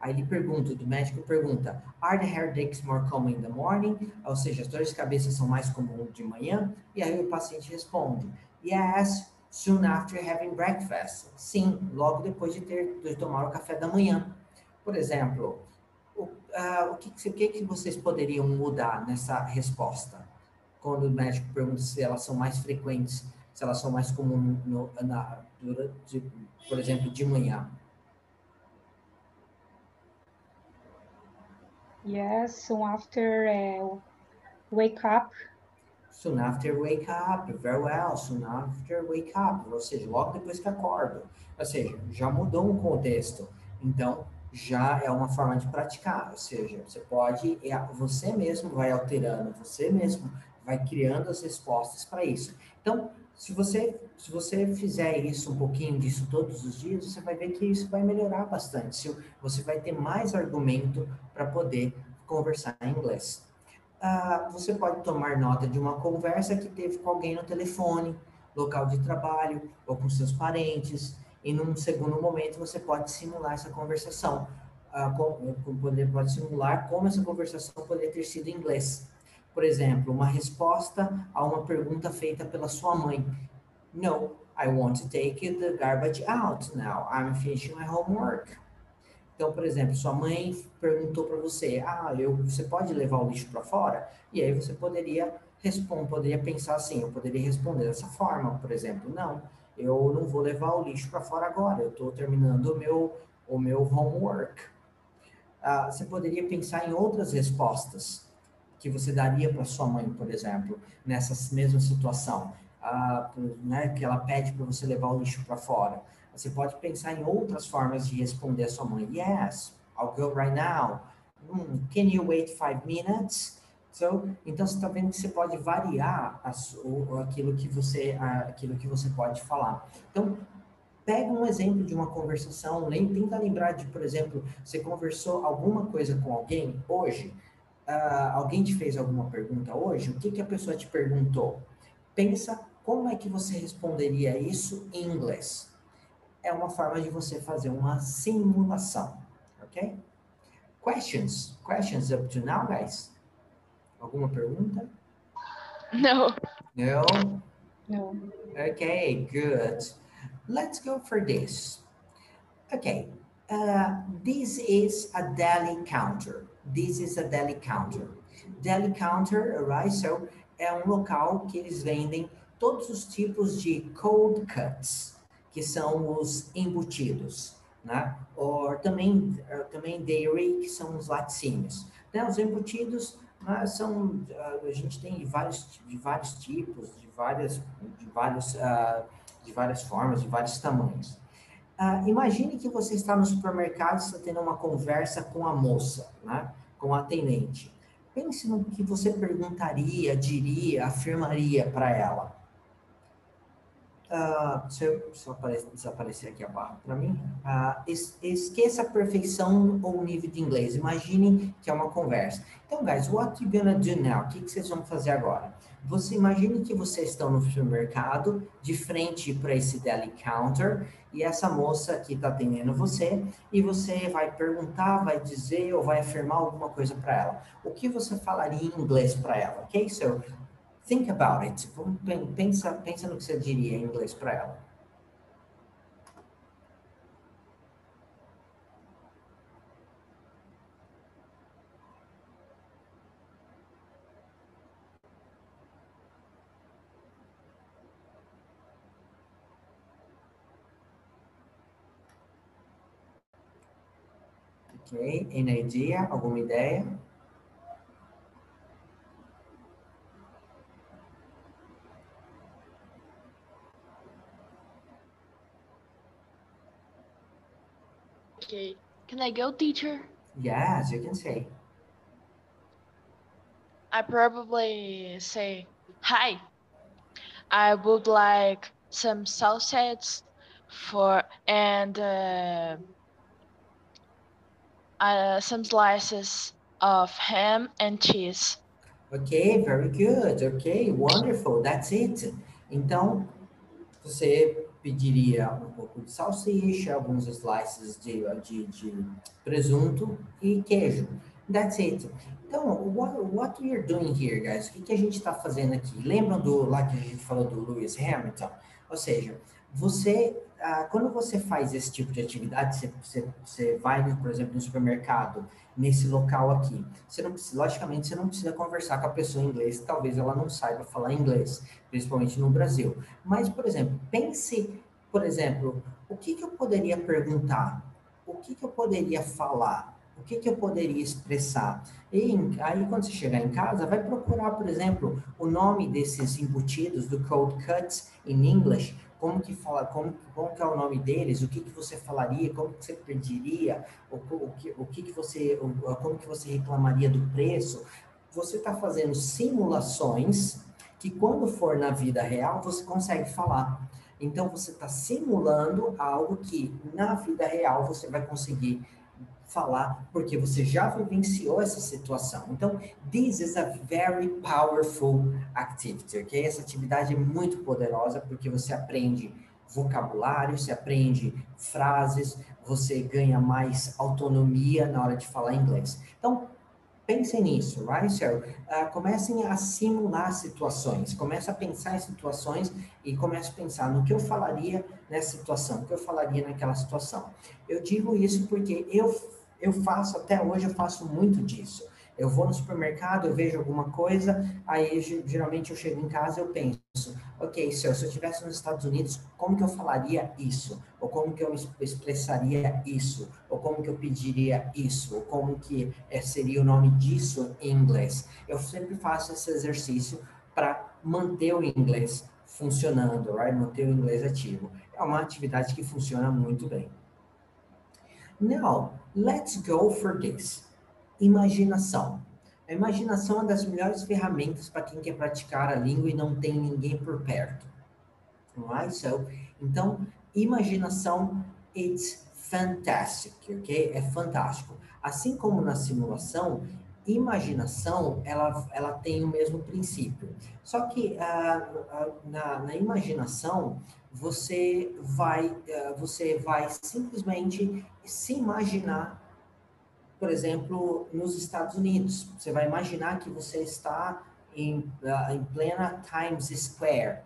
Aí ele pergunta, o médico pergunta, are the headaches more common in the morning? Ou seja, as dores de cabeça são mais comuns de manhã? E aí o paciente responde, yes, soon after having breakfast. Sim, logo depois de ter de tomar o café da manhã. Por exemplo, o, uh, o, que, o que, que vocês poderiam mudar nessa resposta? Quando o médico pergunta se elas são mais frequentes, se elas são mais comuns, no, na, durante, por exemplo, de manhã. Yes, soon after uh, wake up. Soon after wake up, very well. Soon after wake up, ou seja, logo depois que acordo. Ou seja, já mudou um contexto. Então, já é uma forma de praticar. Ou seja, você pode, é, você mesmo vai alterando, você mesmo vai criando as respostas para isso. Então, se você, se você fizer isso, um pouquinho disso todos os dias, você vai ver que isso vai melhorar bastante. Você vai ter mais argumento para poder conversar em inglês. Ah, você pode tomar nota de uma conversa que teve com alguém no telefone, local de trabalho ou com seus parentes, e num segundo momento você pode simular essa conversação. Ah, com, com, poder, pode simular como essa conversação poderia ter sido em inglês. Por exemplo, uma resposta a uma pergunta feita pela sua mãe. No, I want to take the garbage out now. I'm finishing my homework. Então, por exemplo, sua mãe perguntou para você: "Ah, eu, você pode levar o lixo para fora?" E aí você poderia responder, poderia pensar assim, eu poderia responder dessa forma, por exemplo, não, eu não vou levar o lixo para fora agora, eu estou terminando o meu o meu homework. Ah, você poderia pensar em outras respostas que você daria para sua mãe, por exemplo, nessa mesma situação, ah, né, que ela pede para você levar o lixo para fora. Você pode pensar em outras formas de responder a sua mãe. Yes, I'll go right now. Hmm, can you wait five minutes? So, então você está vendo que você pode variar o, aquilo que você aquilo que você pode falar. Então pega um exemplo de uma conversação, nem tenta lembrar de, por exemplo, você conversou alguma coisa com alguém hoje, uh, alguém te fez alguma pergunta hoje, o que que a pessoa te perguntou? Pensa como é que você responderia isso em inglês é uma forma de você fazer uma simulação, ok? Questions? Questions up to now, guys? Alguma pergunta? No. No? No. Okay, good. Let's go for this. Okay, uh, this is a deli counter. This is a deli counter. Deli counter, right? So, é um local que eles vendem todos os tipos de cold cuts que são os embutidos, né? Ou também, eh, também dairy, que são os laticínios. Né? Os embutidos né, são, eh, a gente tem de vários, de vários tipos, de várias, de, vários, uh, de várias formas, de vários tamanhos. Uh, imagine que você está no supermercado está tendo uma conversa com a moça, né? com a atendente. Pense no que você perguntaria, diria, afirmaria para ela. Uh, se eu só desaparecer aqui a barra para mim, uh, es, esqueça a perfeição ou o nível de inglês. Imagine que é uma conversa. Então, guys, what you gonna do now? O que, que vocês vão fazer agora? Você imagine que vocês estão no supermercado, de frente para esse deli counter, e essa moça aqui está atendendo você, e você vai perguntar, vai dizer ou vai afirmar alguma coisa para ela. O que você falaria em inglês para ela? Ok? So, Think about it. Pensa, pensa no que você diria em inglês para ela. Ok, any idea? Alguma ideia? Okay. Can I go, teacher? Yes, you can say. I probably say, Hi, I would like some sausage for and uh, uh, some slices of ham and cheese. Okay, very good. Okay, wonderful. That's it. Então, você pediria um pouco de salsicha, alguns slices de, de, de presunto e queijo. That's it. Então, what, what we are doing here, guys? O que, que a gente está fazendo aqui? Lembram do lá que a gente falou do Lewis Hamilton? Ou seja, você, ah, quando você faz esse tipo de atividade, você, você, você vai, por exemplo, no supermercado, nesse local aqui, você não precisa, logicamente, você não precisa conversar com a pessoa em inglês, talvez ela não saiba falar inglês, principalmente no Brasil. Mas, por exemplo, pense, por exemplo, o que, que eu poderia perguntar? O que, que eu poderia falar? O que, que eu poderia expressar? E aí, quando você chegar em casa, vai procurar, por exemplo, o nome desses embutidos do Code Cuts em inglês, como que fala, como, como que é o nome deles, o que que você falaria, como que você pediria, o, o, que, o que que você, o, como que você reclamaria do preço. Você está fazendo simulações que quando for na vida real você consegue falar. Então você está simulando algo que na vida real você vai conseguir falar, porque você já vivenciou essa situação. Então, this is a very powerful activity, ok? Essa atividade é muito poderosa porque você aprende vocabulário, você aprende frases, você ganha mais autonomia na hora de falar inglês. Então, pensem nisso, right? So, uh, comecem a simular situações, comece a pensar em situações e comece a pensar no que eu falaria nessa situação, o que eu falaria naquela situação. Eu digo isso porque eu eu faço, até hoje eu faço muito disso. Eu vou no supermercado, eu vejo alguma coisa, aí geralmente eu chego em casa eu penso, ok, se eu, se eu estivesse nos Estados Unidos, como que eu falaria isso? Ou como que eu expressaria isso? Ou como que eu pediria isso? Ou como que é, seria o nome disso em inglês? Eu sempre faço esse exercício para manter o inglês funcionando, right? manter o inglês ativo. É uma atividade que funciona muito bem. Now, let's go for this. Imaginação. A imaginação é uma das melhores ferramentas para quem quer praticar a língua e não tem ninguém por perto. Alright? So, então, imaginação, it's fantastic, ok? É fantástico. Assim como na simulação, imaginação, ela, ela tem o mesmo princípio. Só que uh, uh, na, na imaginação, você vai, uh, você vai simplesmente se imaginar, por exemplo, nos Estados Unidos. Você vai imaginar que você está em, em plena Times Square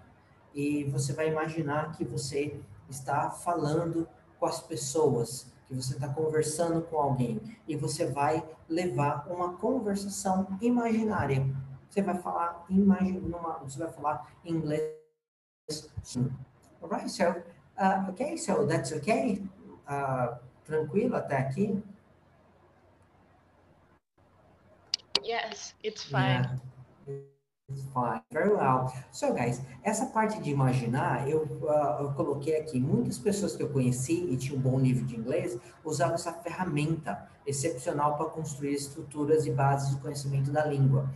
e você vai imaginar que você está falando com as pessoas, que você está conversando com alguém e você vai levar uma conversação imaginária. Você vai falar numa, você vai falar inglês. Alright, so uh, okay, so that's okay. Uh, Tranquilo até aqui? Yes, it's fine. Yeah. It's fine. Very well. So, guys, essa parte de imaginar, eu, uh, eu coloquei aqui. Muitas pessoas que eu conheci e tinham um bom nível de inglês usavam essa ferramenta excepcional para construir estruturas e bases do conhecimento da língua.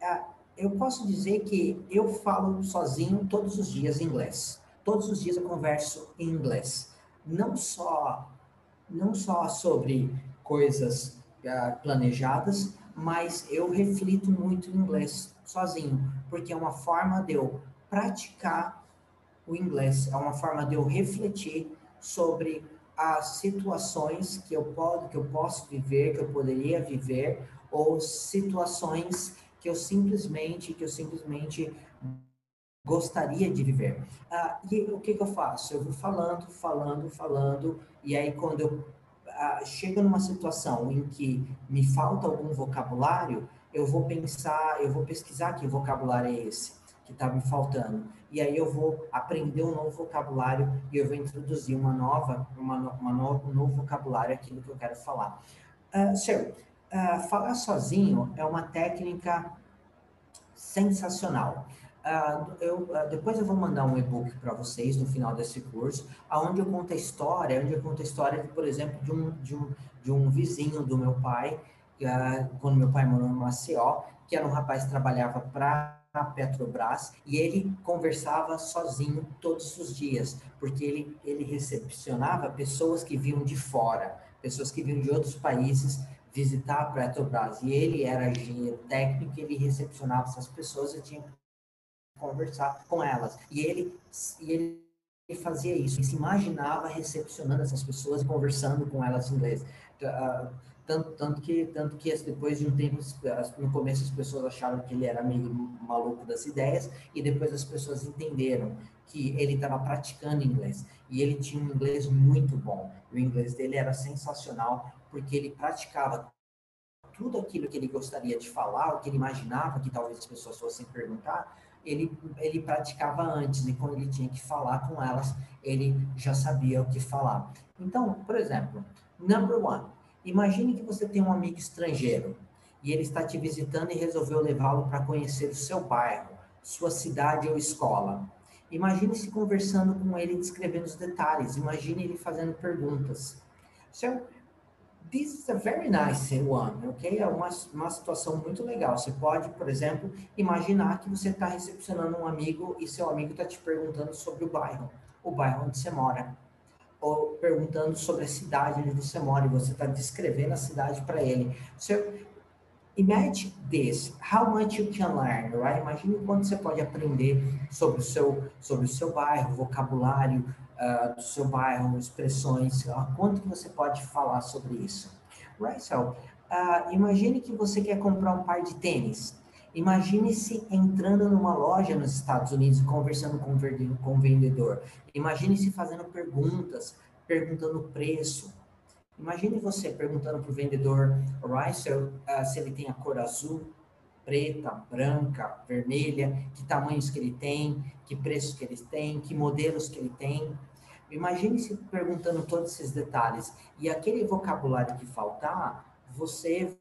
Uh, eu posso dizer que eu falo sozinho todos os dias inglês. Todos os dias eu converso em inglês. Não só não só sobre coisas uh, planejadas, mas eu reflito muito em inglês sozinho, porque é uma forma de eu praticar o inglês, é uma forma de eu refletir sobre as situações que eu posso, que eu posso viver, que eu poderia viver, ou situações que eu simplesmente, que eu simplesmente gostaria de viver. Ah, e o que, que, eu faço? Eu vou falando, falando, falando, e aí quando eu ah, chego numa situação em que me falta algum vocabulário, eu vou pensar, eu vou pesquisar que vocabulário é esse que está me faltando. E aí eu vou aprender um novo vocabulário e eu vou introduzir uma nova, uma, uma no, um novo vocabulário aquilo que eu quero falar. Uh, uh, falar sozinho é uma técnica sensacional. Uh, eu, uh, depois eu vou mandar um e-book para vocês no final desse curso, aonde eu conto a história, onde eu conto a história, por exemplo, de um, de um, de um vizinho do meu pai, uh, quando meu pai morou em Maceió, que era um rapaz que trabalhava para a Petrobras e ele conversava sozinho todos os dias, porque ele, ele recepcionava pessoas que vinham de fora, pessoas que vinham de outros países visitar a Petrobras. E ele era engenheiro técnico, ele recepcionava essas pessoas e tinha conversar com elas. E ele, e ele fazia isso, ele se imaginava recepcionando essas pessoas e conversando com elas em inglês. Uh, tanto, tanto, que, tanto que depois de um tempo, no começo as pessoas acharam que ele era meio maluco das ideias, e depois as pessoas entenderam que ele estava praticando inglês. E ele tinha um inglês muito bom. O inglês dele era sensacional, porque ele praticava tudo aquilo que ele gostaria de falar, o que ele imaginava que talvez as pessoas fossem perguntar, ele, ele praticava antes, e quando ele tinha que falar com elas, ele já sabia o que falar. Então, por exemplo, number one, imagine que você tem um amigo estrangeiro e ele está te visitando e resolveu levá-lo para conhecer o seu bairro, sua cidade ou escola. Imagine-se conversando com ele, descrevendo os detalhes. Imagine ele fazendo perguntas. So, this is a very nice one, ok? É uma, uma situação muito legal. Você pode, por exemplo, imaginar que você está recepcionando um amigo e seu amigo está te perguntando sobre o bairro, o bairro onde você mora. Ou perguntando sobre a cidade onde você mora, e você está descrevendo a cidade para ele. So, imagine this, how much you can learn, right? Imagine quanto você pode aprender sobre o seu, sobre o seu bairro, vocabulário uh, do seu bairro, expressões, uh, quanto que você pode falar sobre isso. Right, so, uh, imagine que você quer comprar um par de tênis. Imagine-se entrando numa loja nos Estados Unidos e conversando com, o vendedor. Imagine-se fazendo perguntas, perguntando o preço. Imagine você perguntando para o vendedor, so, uh, se ele tem a cor azul, preta, branca, vermelha, que tamanhos que ele tem, que preços que ele tem, que modelos que ele tem. Imagine se perguntando todos esses detalhes. E aquele vocabulário que faltar, você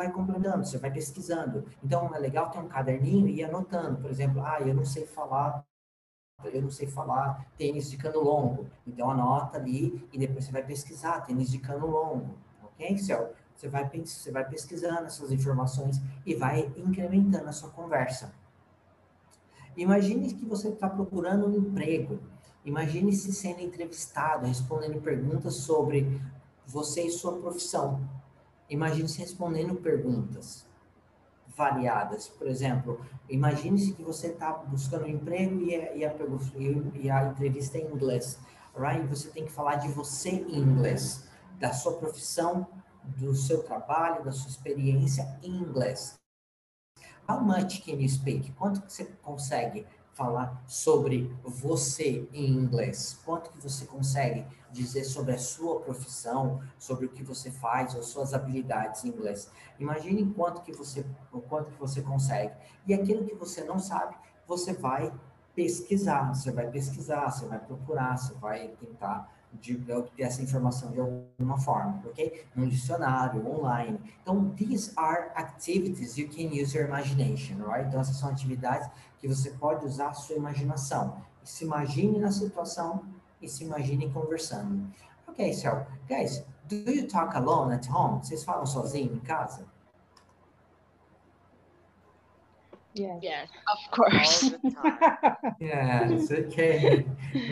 vai complementando, você vai pesquisando. Então, é legal ter um caderninho e ir anotando. Por exemplo, ah, eu não sei falar, eu não sei falar tênis de cano longo. Então, anota ali e depois você vai pesquisar tênis de cano longo. Ok? So, você vai, você vai pesquisando essas informações e vai incrementando a sua conversa. Imagine que você está procurando um emprego. Imagine-se sendo entrevistado, respondendo perguntas sobre você e sua profissão. Imagine-se respondendo perguntas variadas. Por exemplo, imagine-se que você está buscando um emprego e a, e, a, e a, entrevista é em inglês. Right? Você tem que falar de você em inglês, da sua profissão, do seu trabalho, da sua experiência em inglês. How much can you speak? Quanto que você consegue falar sobre você em inglês? Quanto que você consegue dizer sobre a sua profissão, sobre o que você faz, ou suas habilidades em inglês? Imagine quanto que você, o quanto que você consegue. E aquilo que você não sabe, você vai pesquisar, você vai pesquisar, você vai procurar, você vai tentar de obter essa informação de alguma forma, ok? Num dicionário, online. Então, these are activities you can use your imagination, right? Então, essas são atividades que você pode usar a sua imaginação. Se imagine na situação e se imagine conversando. Ok, so, guys, do you talk alone at home? Vocês falam sozinho em casa? Yes. Yes, of course. yes, okay.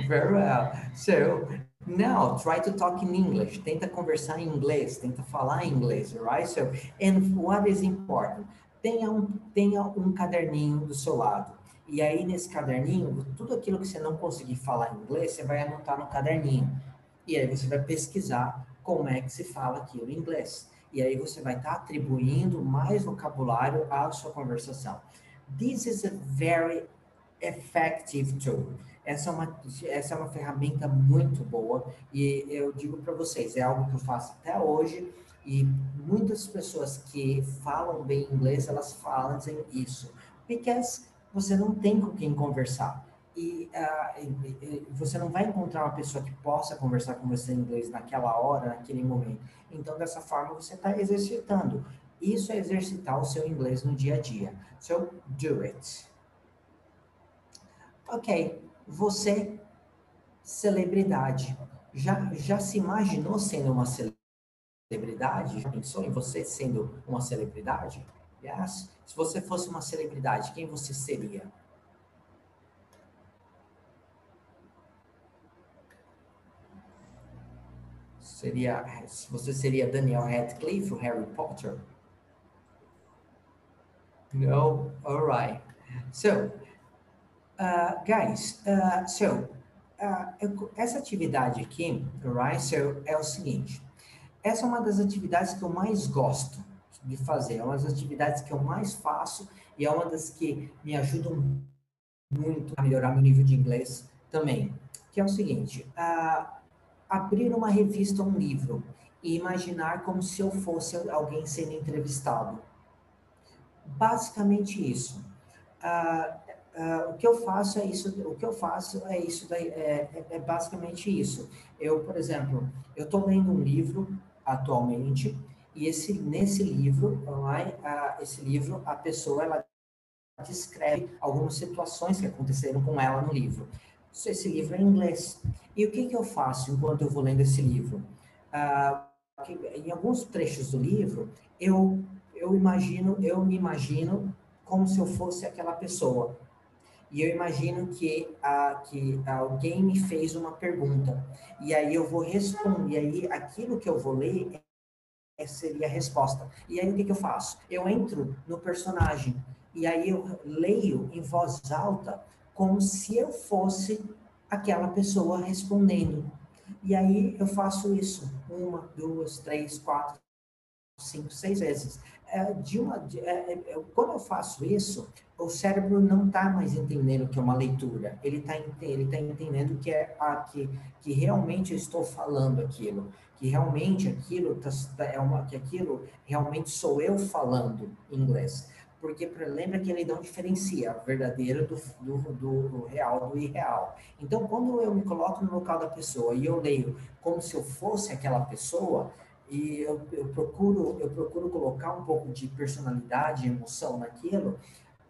Very well. So, now try to talk in English. Tenta conversar em inglês, tenta falar em inglês, right? So, and what is important? Tenha um, tenha um caderninho do seu lado. E aí, nesse caderninho, tudo aquilo que você não conseguir falar em inglês, você vai anotar no caderninho. E aí você vai pesquisar como é que se fala aquilo em inglês. E aí você vai estar tá atribuindo mais vocabulário à sua conversação. This is a very effective tool. Essa é uma, essa é uma ferramenta muito boa e eu digo para vocês, é algo que eu faço até hoje e muitas pessoas que falam bem inglês, elas falam isso. Because você não tem com quem conversar. E, uh, e, e, você não vai encontrar uma pessoa que possa conversar com você em inglês naquela hora, naquele momento. Então, dessa forma, você está exercitando. Isso é exercitar o seu inglês no dia a dia. So, do it. Ok, você, celebridade, já, já se imaginou sendo uma celebridade? Já pensou em você sendo uma celebridade? Yes. Se você fosse uma celebridade, quem você seria? Seria, você seria Daniel Radcliffe, o Harry Potter? No? All right. So, uh, guys, uh, so, uh, essa atividade aqui, right? So, é o seguinte. Essa é uma das atividades que eu mais gosto de fazer. É uma das atividades que eu mais faço e é uma das que me ajudam muito a melhorar meu nível de inglês também. Que é o seguinte: abrir uma revista ou um livro e imaginar como se eu fosse alguém sendo entrevistado. Basicamente isso. Uh, uh, o que eu faço é isso. O que eu faço é isso. Daí, é, é, é basicamente isso. Eu, por exemplo, eu estou lendo um livro atualmente e esse, nesse livro, a, esse livro, a pessoa ela descreve algumas situações que aconteceram com ela no livro. Esse livro é em inglês. E o que, que eu faço enquanto eu vou lendo esse livro? Ah, em alguns trechos do livro, eu, eu imagino, eu me imagino como se eu fosse aquela pessoa. e eu imagino que, a, que alguém me fez uma pergunta, e aí eu vou responder, e aí aquilo que eu vou ler é, seria a resposta. E aí o que, que eu faço? Eu entro no personagem, e aí eu leio em voz alta, como se eu fosse aquela pessoa respondendo. E aí eu faço isso uma, duas, três, quatro, cinco, seis vezes. É, de uma, de, é, é, quando eu faço isso, o cérebro não está mais entendendo que é uma leitura. Ele está ele tá entendendo que é a, que, que realmente eu estou falando aquilo, que realmente aquilo tá, tá, é uma que aquilo realmente sou eu falando inglês. Porque lembra que ele não diferencia o verdadeiro do, do, do, real do irreal. Então, quando eu me coloco no local da pessoa e eu leio como se eu fosse aquela pessoa, e eu, eu, procuro eu procuro colocar um pouco de personalidade emoção naquilo,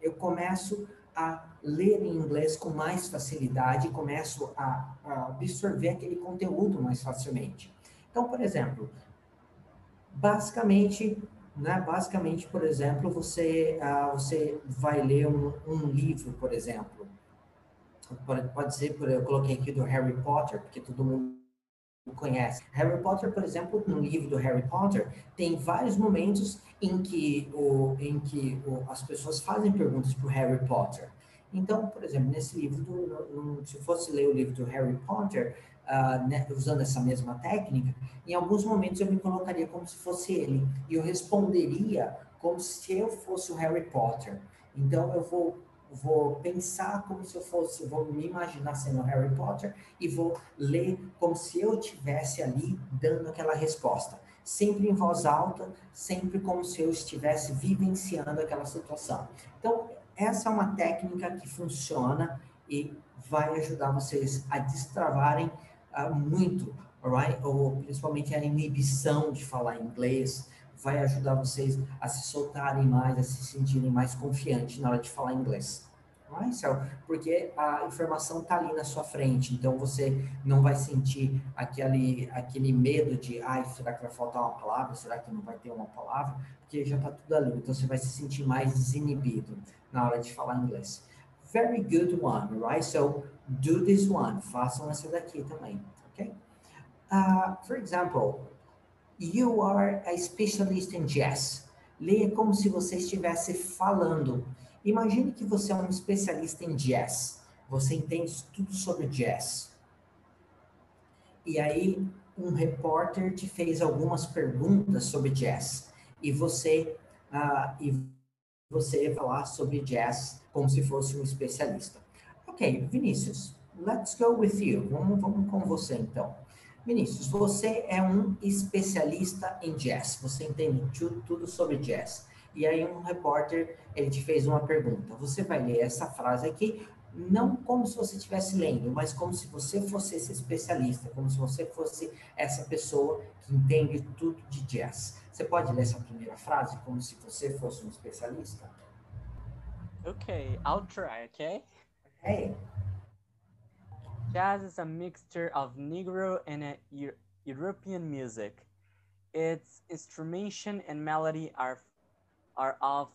eu começo a ler em inglês com mais facilidade, começo a, a absorver aquele conteúdo mais facilmente. Então, por exemplo, basicamente, né, basicamente, por exemplo, você, uh, você vai ler um, um livro, por exemplo, pode, ser, eu coloquei aqui do Harry Potter, porque todo mundo conhece. Harry Potter, por exemplo, no livro do Harry Potter, tem vários momentos em que, o, em que o, as pessoas fazem perguntas para o Harry Potter. Então, por exemplo, nesse livro, do, no, se fosse ler o livro do Harry Potter, uh, né, usando essa mesma técnica, em alguns momentos eu me colocaria como se fosse ele, e eu responderia como se eu fosse o Harry Potter. Então, eu vou vou pensar como se eu fosse, vou me imaginar sendo Harry Potter e vou ler como se eu tivesse ali dando aquela resposta, sempre em voz alta, sempre como se eu estivesse vivenciando aquela situação. Então, essa é uma técnica que funciona e vai ajudar vocês a destravarem muito, alright? Ou principalmente a inibição de falar inglês, vai ajudar vocês a se soltarem mais, a se sentirem mais confiantes na hora de falar inglês. Right? Porque a informação está ali na sua frente, então você não vai sentir aquele, aquele medo de, ai, será que vai faltar uma palavra? Será que não vai ter uma palavra? Porque já está tudo ali, então você vai se sentir mais desinibido na hora de falar inglês. Very good one, right? So, do this one. Façam essa daqui também, ok? Uh, for example, You are a specialist in jazz. Leia como se você estivesse falando. Imagine que você é um especialista em jazz. Você entende tudo sobre jazz. E aí, um repórter te fez algumas perguntas sobre jazz. E você, uh, e você falar sobre jazz como se fosse um especialista. Ok, Vinícius, let's go with you. Vamos, vamos com você então. Vinícius, você é um especialista em jazz, você entende tudo sobre jazz. E aí um repórter, ele te fez uma pergunta. Você vai ler essa frase aqui, não como se você estivesse lendo, mas como se você fosse esse especialista, como se você fosse essa pessoa que entende tudo de jazz. Você pode ler essa primeira frase como se você fosse um especialista? Ok, I'll try, okay? Okay. Jazz is a mixture of Negro and European music. Its instrumentation and melody are are of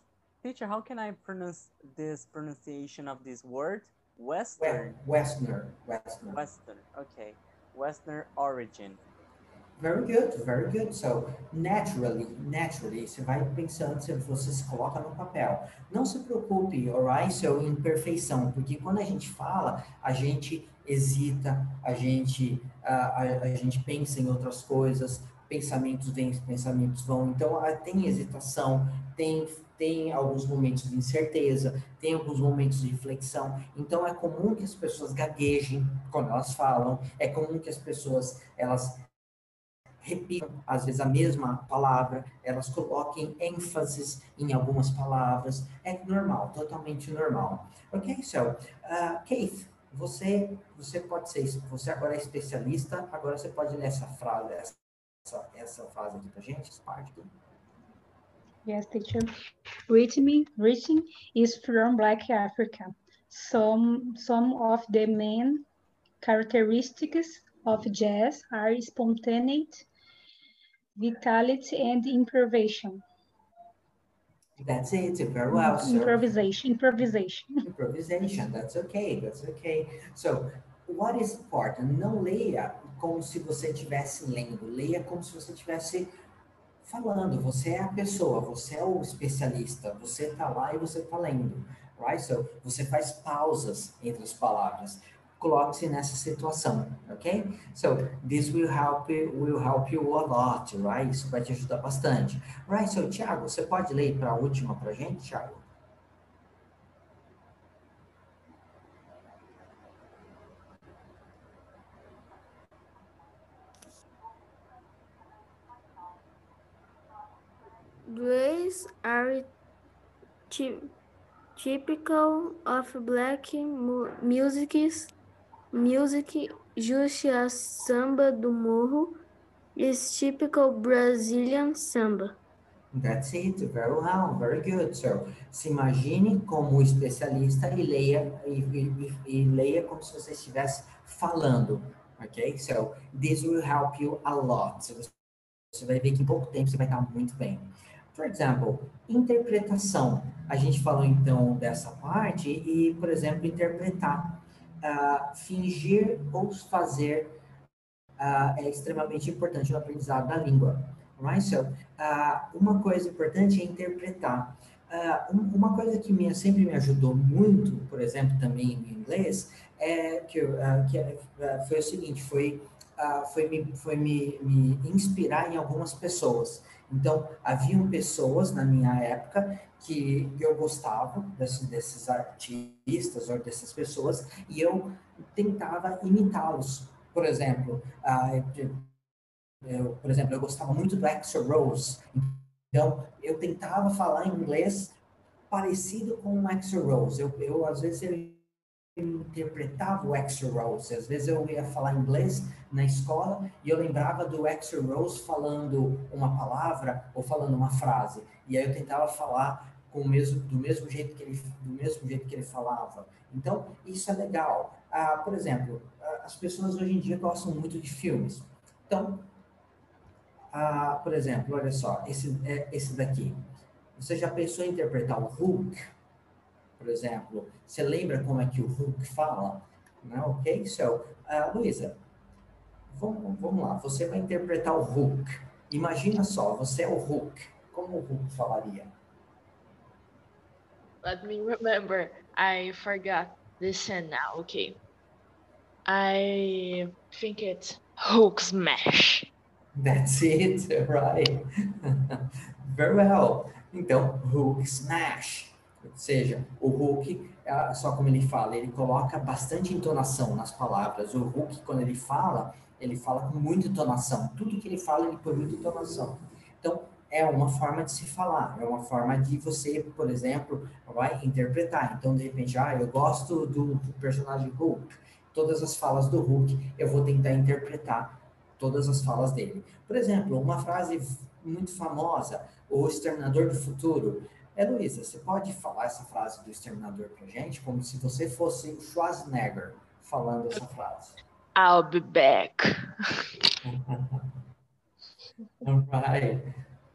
teacher. How can I pronounce this pronunciation of this word? Western. Western. Western. Western. Okay. Western origin. Very good, very good. So, naturally, naturally, você vai pensando, você se coloca no papel. Não se preocupe, alright? So, em perfeição, porque quando a gente fala, a gente hesita, a gente, a, a, a gente pensa em outras coisas, pensamentos vêm, pensamentos vão. Então, tem hesitação, tem, tem alguns momentos de incerteza, tem alguns momentos de reflexão. Então, é comum que as pessoas gaguejem quando elas falam, é comum que as pessoas, elas repitam, às vezes, a mesma palavra, elas coloquem ênfases em algumas palavras. É normal, totalmente normal. Ok? So, uh, Keith, você, você pode ser, você agora é especialista, agora você pode ler essa frase, essa, essa frase aqui pra gente, essa parte aqui. Yes, teacher. Rhythm, rhythm is from Black Africa. Some, some of the main characteristics of jazz are spontaneity, vitality, and improvisation. That's it. Very well. So Improvisation, improvisation. improvisation. That's okay. That's okay. So, what is important? Não leia como se você estivesse lendo. Leia como se você estivesse falando. Você é a pessoa. Você é o especialista. Você está lá e você está lendo. Right? So, você faz pausas entre as palavras. Coloque-se nessa situação, ok? So, this will help you, will help you a lot, right? Isso vai te ajudar bastante. Right, so, Thiago, você pode ler para a última para gente, Thiago? Blues are ty- typical of black mu- musics. Music, just as samba do morro, is typical Brazilian samba. That's it, very well, very good. So, se imagine como especialista e leia, e, e- e- leia como se você estivesse falando, ok? So, this will help you a lot. Você vai ver que em pouco tempo você vai estar muito bem. For example, interpretação. A gente falou então dessa parte e, por exemplo, interpretar. Fingir ou fazer ah, é extremamente importante no aprendizado da língua. Right? So, ah, uma coisa importante é interpretar. Uma coisa que me, sempre me ajudou muito, por exemplo, também em inglês, é que, que foi o seguinte, foi, foi, me, foi me, me inspirar em algumas pessoas. Então, haviam pessoas na minha época que eu gostava desses, desses artistas ou dessas pessoas e eu tentava imitá-los. Por exemplo, eu- por exemplo, eu gostava muito do Axl Rose. Então, eu tentava falar inglês parecido com o Axl Rose. Eu, eu às vezes, eu interpretava o Axl Rose. Às vezes, eu ia falar inglês na escola e eu lembrava do Axl Rose falando uma palavra ou falando uma frase. E aí eu tentava falar com o mesmo, do mesmo jeito que ele, do mesmo jeito que ele falava. Então, isso é legal. Ah, por exemplo, as pessoas hoje em dia gostam muito de filmes. Então, ah, por exemplo, olha só, esse, é, esse daqui. Você já pensou em interpretar o Hulk? Por exemplo, você lembra como é que o Hulk fala? Não, ok? So, ah, Luísa, vamos, vamos lá. Você vai interpretar o Hulk. Imagina só, você é o Hulk. Como o Hulk falaria? Let me remember. I forgot this scene now. Okay. I think it's Hulk smash. That's it, right? Very well. Então, Hulk smash. Seja, o Hulk, ah, só como ele fala, ele coloca bastante entonação nas palavras. O Hulk, quando ele fala, ele fala com muita entonação. Tudo que ele fala, ele põe muita entonação. Então, é uma forma de se falar, é uma forma de você, por exemplo, vai interpretar. Então, de repente, ah, eu gosto do, do personagem Hulk. Todas as falas do Hulk, eu vou tentar interpretar todas as falas dele. Por exemplo, uma frase muito famosa, o Exterminador do Futuro. É, Luísa, você pode falar essa frase do Exterminador pra gente, como se você fosse o Schwarzenegger falando essa frase. I'll be back. Right.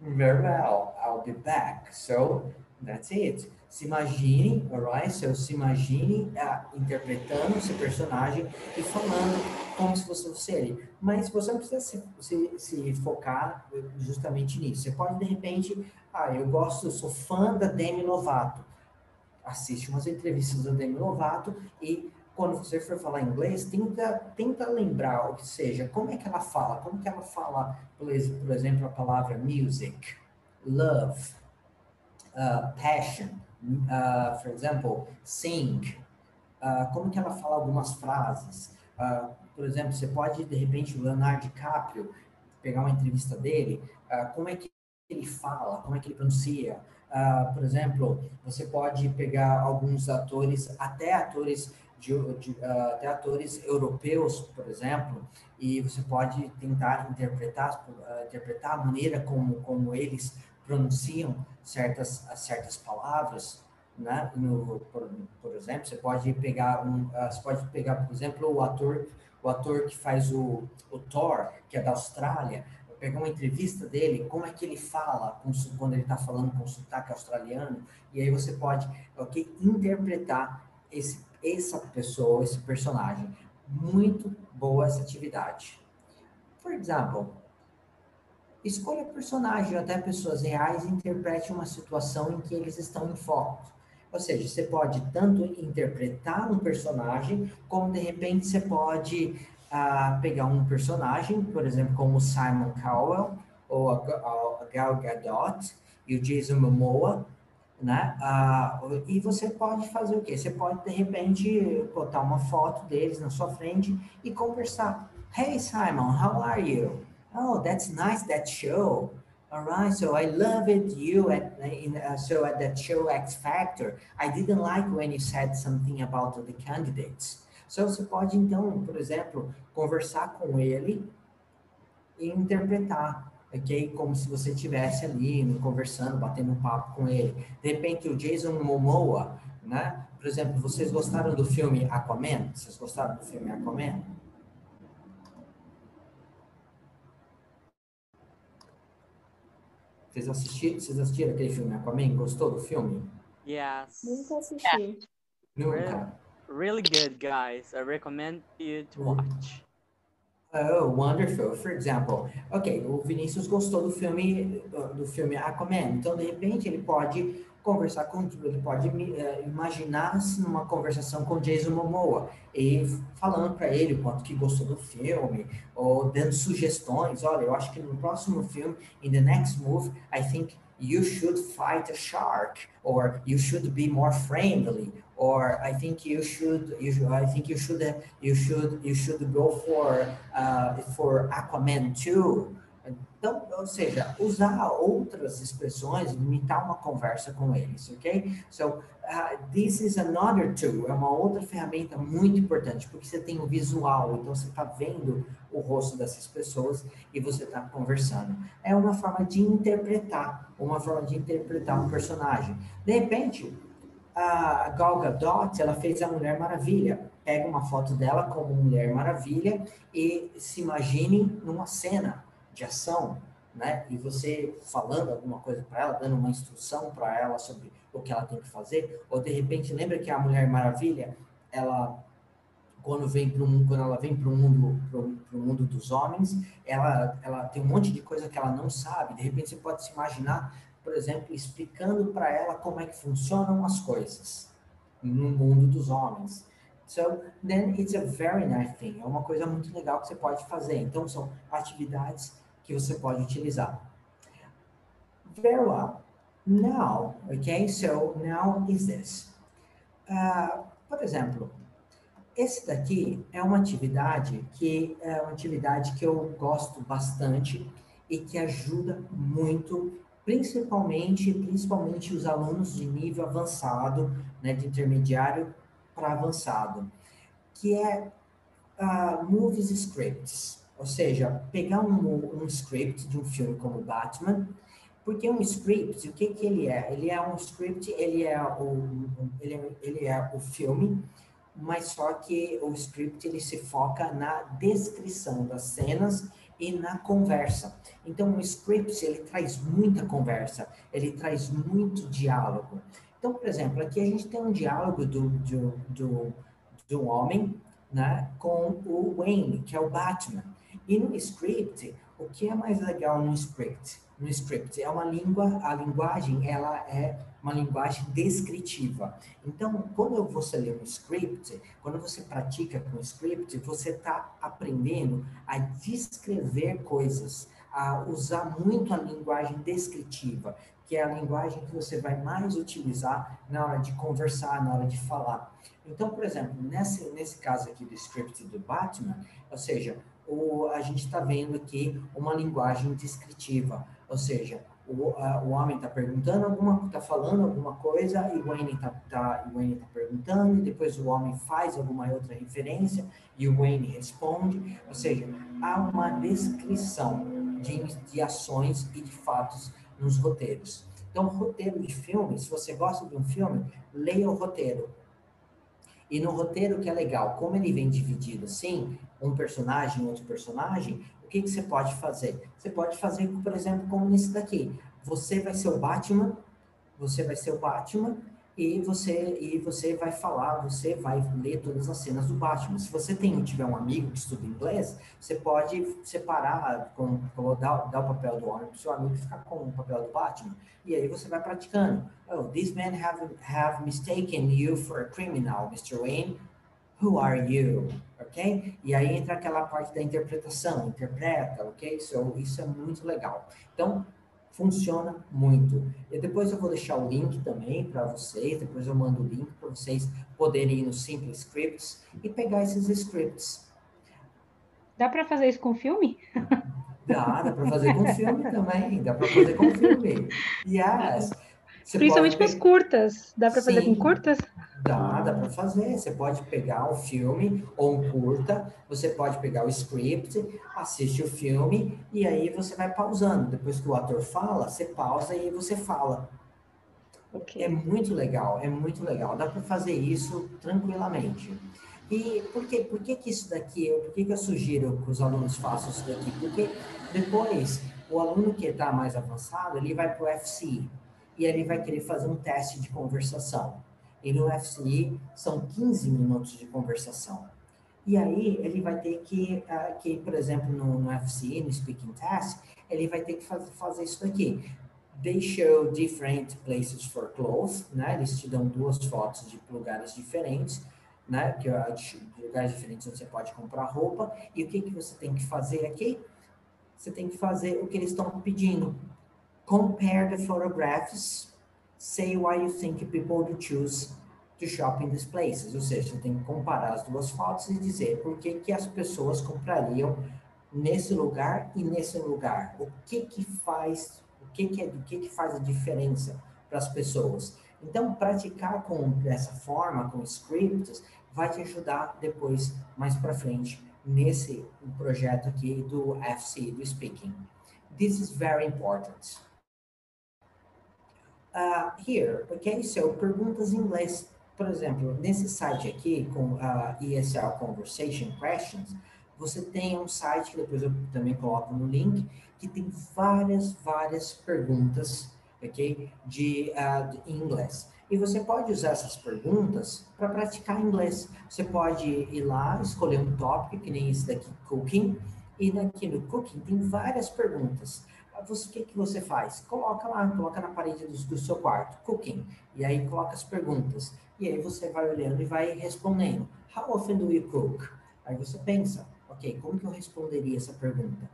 Very well. I'll be back. So that's it. Se imagine, alright? So se imagine ah, interpretando esse personagem e falando como se você fosse ele. Mas você não precisa se, se, se focar justamente nisso. Você pode, de repente, ah, eu gosto, eu sou fã da Demi Lovato. Assiste umas entrevistas da Demi Lovato e quando você for falar inglês, tenta, tenta lembrar, ou seja, como é que ela fala, como que ela fala, por exemplo, a palavra music, love, uh, passion, uh, for example, sing, uh, como que ela fala algumas frases. Uh, por exemplo, você pode, de repente, o Leonardo DiCaprio, pegar uma entrevista dele, como é que ele fala, como é que ele pronuncia. Por exemplo, você pode pegar alguns atores, até atores de, de, uh, atores europeus, por exemplo, e você pode tentar interpretar, uh, interpretar a maneira como, como eles pronunciam certas, certas palavras, né? No, por, por exemplo, você pode pegar um, uh, você pode pegar, por exemplo, o ator, o ator que faz o, o Thor, que é da Austrália, pegar uma entrevista dele, como é que ele fala quando ele está falando com sotaque australiano, e aí você pode, ok, interpretar esse, essa pessoa, esse personagem. Muito boa essa atividade. Por exemplo, escolha personagem, até pessoas reais, interprete uma situação em que eles estão em foco. Ou seja, você pode tanto interpretar um personagem, como de repente você pode ah, pegar um personagem, por exemplo, como Simon Cowell, ou a Gal Gadot, e o Jason Momoa, né? Ah, e você pode fazer o quê? Você pode, de repente, botar uma foto deles na sua frente e conversar. Hey, Simon, how are you? Oh, that's nice, that show. All right, so I love it. You at in, uh, so at that show X Factor, I didn't like when you said something about the candidates. So você pode então, por exemplo, conversar com ele e interpretar, ok? Como se você estivesse ali né, conversando, batendo um papo com ele. De repente o Jason Momoa, né? Por exemplo, vocês gostaram do filme Aquaman? Vocês gostaram do filme Aquaman? Vocês assistiram, vocês assistiram aquele filme Aquaman? Gostou do filme? Yes. Nunca assisti. Nunca. Really good, guys. I recommend you to watch. Oh, wonderful. For example, ok, o Vinícius gostou do filme do filme Aquaman, então de repente ele pode conversar com, ele pode eh, imaginar-se numa conversação com Jason Momoa e falando para ele o quanto que gostou do filme ou dando sugestões. Olha, eu acho que no próximo filme, in the next move, I think you should fight a shark or you should be more friendly or I think you should you should I think you should you should you should go for uh, for Aquaman 2. Então, ou seja, usar outras expressões, limitar uma conversa com eles, ok? So, uh, this is another tool, é uma outra ferramenta muito importante, porque você tem o visual, então você está vendo o rosto dessas pessoas e você está conversando. É uma forma de interpretar, uma forma de interpretar um personagem. De repente, a Gal Gadot, ela fez a Mulher Maravilha. Pega uma foto dela como Mulher Maravilha e se imagine numa cena de ação, né? E você falando alguma coisa para ela, dando uma instrução para ela sobre o que ela tem que fazer, ou de repente lembra que a Mulher Maravilha, ela quando vem para quando ela vem para o mundo para o mundo dos homens, ela ela tem um monte de coisa que ela não sabe. De repente você pode se imaginar, por exemplo, explicando para ela como é que funcionam as coisas no mundo dos homens. So then it's a very nice thing. É uma coisa muito legal que você pode fazer. Então são atividades que você pode utilizar. Very well. Now, okay, so now is this. Uh, por exemplo, esse daqui é uma atividade que é uma atividade que eu gosto bastante e que ajuda muito, principalmente, principalmente os alunos de nível avançado, né, de intermediário para avançado, que é uh, movies scripts, ou seja, pegar um, um script de um filme como Batman, porque um script, o que que ele é? Ele é um script, ele é o, ele é, ele é o filme, mas só que o script ele se foca na descrição das cenas e na conversa. Então, o script ele traz muita conversa, ele traz muito diálogo. Então, por exemplo, aqui a gente tem um diálogo do, do, do, do homem né, com o Wayne, que é o Batman. E no script, o que é mais legal no script? No script é uma língua, a linguagem ela é uma linguagem descritiva. Então, quando você lê um script, quando você pratica com script, você está aprendendo a descrever coisas, a usar muito a linguagem descritiva, que é a linguagem que você vai mais utilizar na hora de conversar, na hora de falar. Então, por exemplo, nesse, nesse caso aqui do script do Batman, ou seja, o, a gente está vendo aqui uma linguagem descritiva, ou seja, o, a, o homem está perguntando alguma, está falando alguma coisa e o Wayne está tá, Wayne tá perguntando e depois o homem faz alguma outra referência e o Wayne responde, ou seja, há uma descrição de, de ações e de fatos nos roteiros. Então, roteiro de filme, se você gosta de um filme, leia o roteiro. E no roteiro que é legal, como ele vem dividido assim, um personagem, outro personagem, o que, que você pode fazer? Você pode fazer, por exemplo, como nesse daqui. Você vai ser o Batman, você vai ser o Batman, e você e você vai falar, você vai ler todas as cenas do Batman. Se você tem tiver um amigo que estuda inglês, você pode separar, com, dar, dar o papel do homem para seu amigo ficar com o papel do Batman. E aí você vai praticando. Oh, these men have, have mistaken you for a criminal, Mr. Wayne. Who are you? Ok? E aí entra aquela parte da interpretação, interpreta, ok? So, isso é muito legal. Então, funciona muito. E depois eu vou deixar o link também para vocês, depois eu mando o link para vocês poderem ir no Simple Scripts e pegar esses scripts. Dá para fazer isso com filme? Dá, dá para fazer com filme também, dá para fazer com filme. Yes. Você Principalmente com as curtas. Dá para fazer com curtas? Dá, dá para fazer. Você pode pegar um filme ou um curta, você pode pegar o script, assiste o filme e aí você vai pausando. Depois que o ator fala, você pausa e você fala. Okay. É muito legal, é muito legal. Dá para fazer isso tranquilamente. E por, quê? por que, que isso daqui, por que, que eu sugiro que os alunos façam isso daqui? Porque depois, o aluno que está mais avançado, ele vai para o FCI e ele vai querer fazer um teste de conversação. E no FCI são 15 minutos de conversação. E aí ele vai ter que, uh, que por exemplo, no, no FCI, no Speaking Test, ele vai ter que faz, fazer isso daqui. They show different places for clothes, né? Eles te dão duas fotos de lugares diferentes, né? Que, de lugares diferentes onde você pode comprar roupa. E o que, que você tem que fazer aqui? Você tem que fazer o que eles estão pedindo. Compare the photographs say why you think people would choose to shop in these places. Ou seja, você tem que comparar as duas fotos e dizer por que, que as pessoas comprariam nesse lugar e nesse lugar. O que que faz, o que que, é, o que, que faz a diferença para as pessoas. Então, praticar com dessa forma, com scripts, vai te ajudar depois, mais para frente, nesse projeto aqui do FC, do Speaking. This is very important uh, here, ok? So, perguntas em inglês. Por exemplo, nesse site aqui, com a uh, ESL Conversation Questions, você tem um site que depois eu também coloco no link, que tem várias, várias perguntas, ok? De, uh, de inglês. E você pode usar essas perguntas para praticar inglês. Você pode ir lá, escolher um tópico, que nem esse daqui, cooking, e daqui no cooking tem várias perguntas você, o que, que você faz? Coloca lá, coloca na parede do, do, seu quarto, cooking, e aí coloca as perguntas. E aí você vai olhando e vai respondendo. How often do you cook? Aí você pensa, ok, como que eu responderia essa pergunta?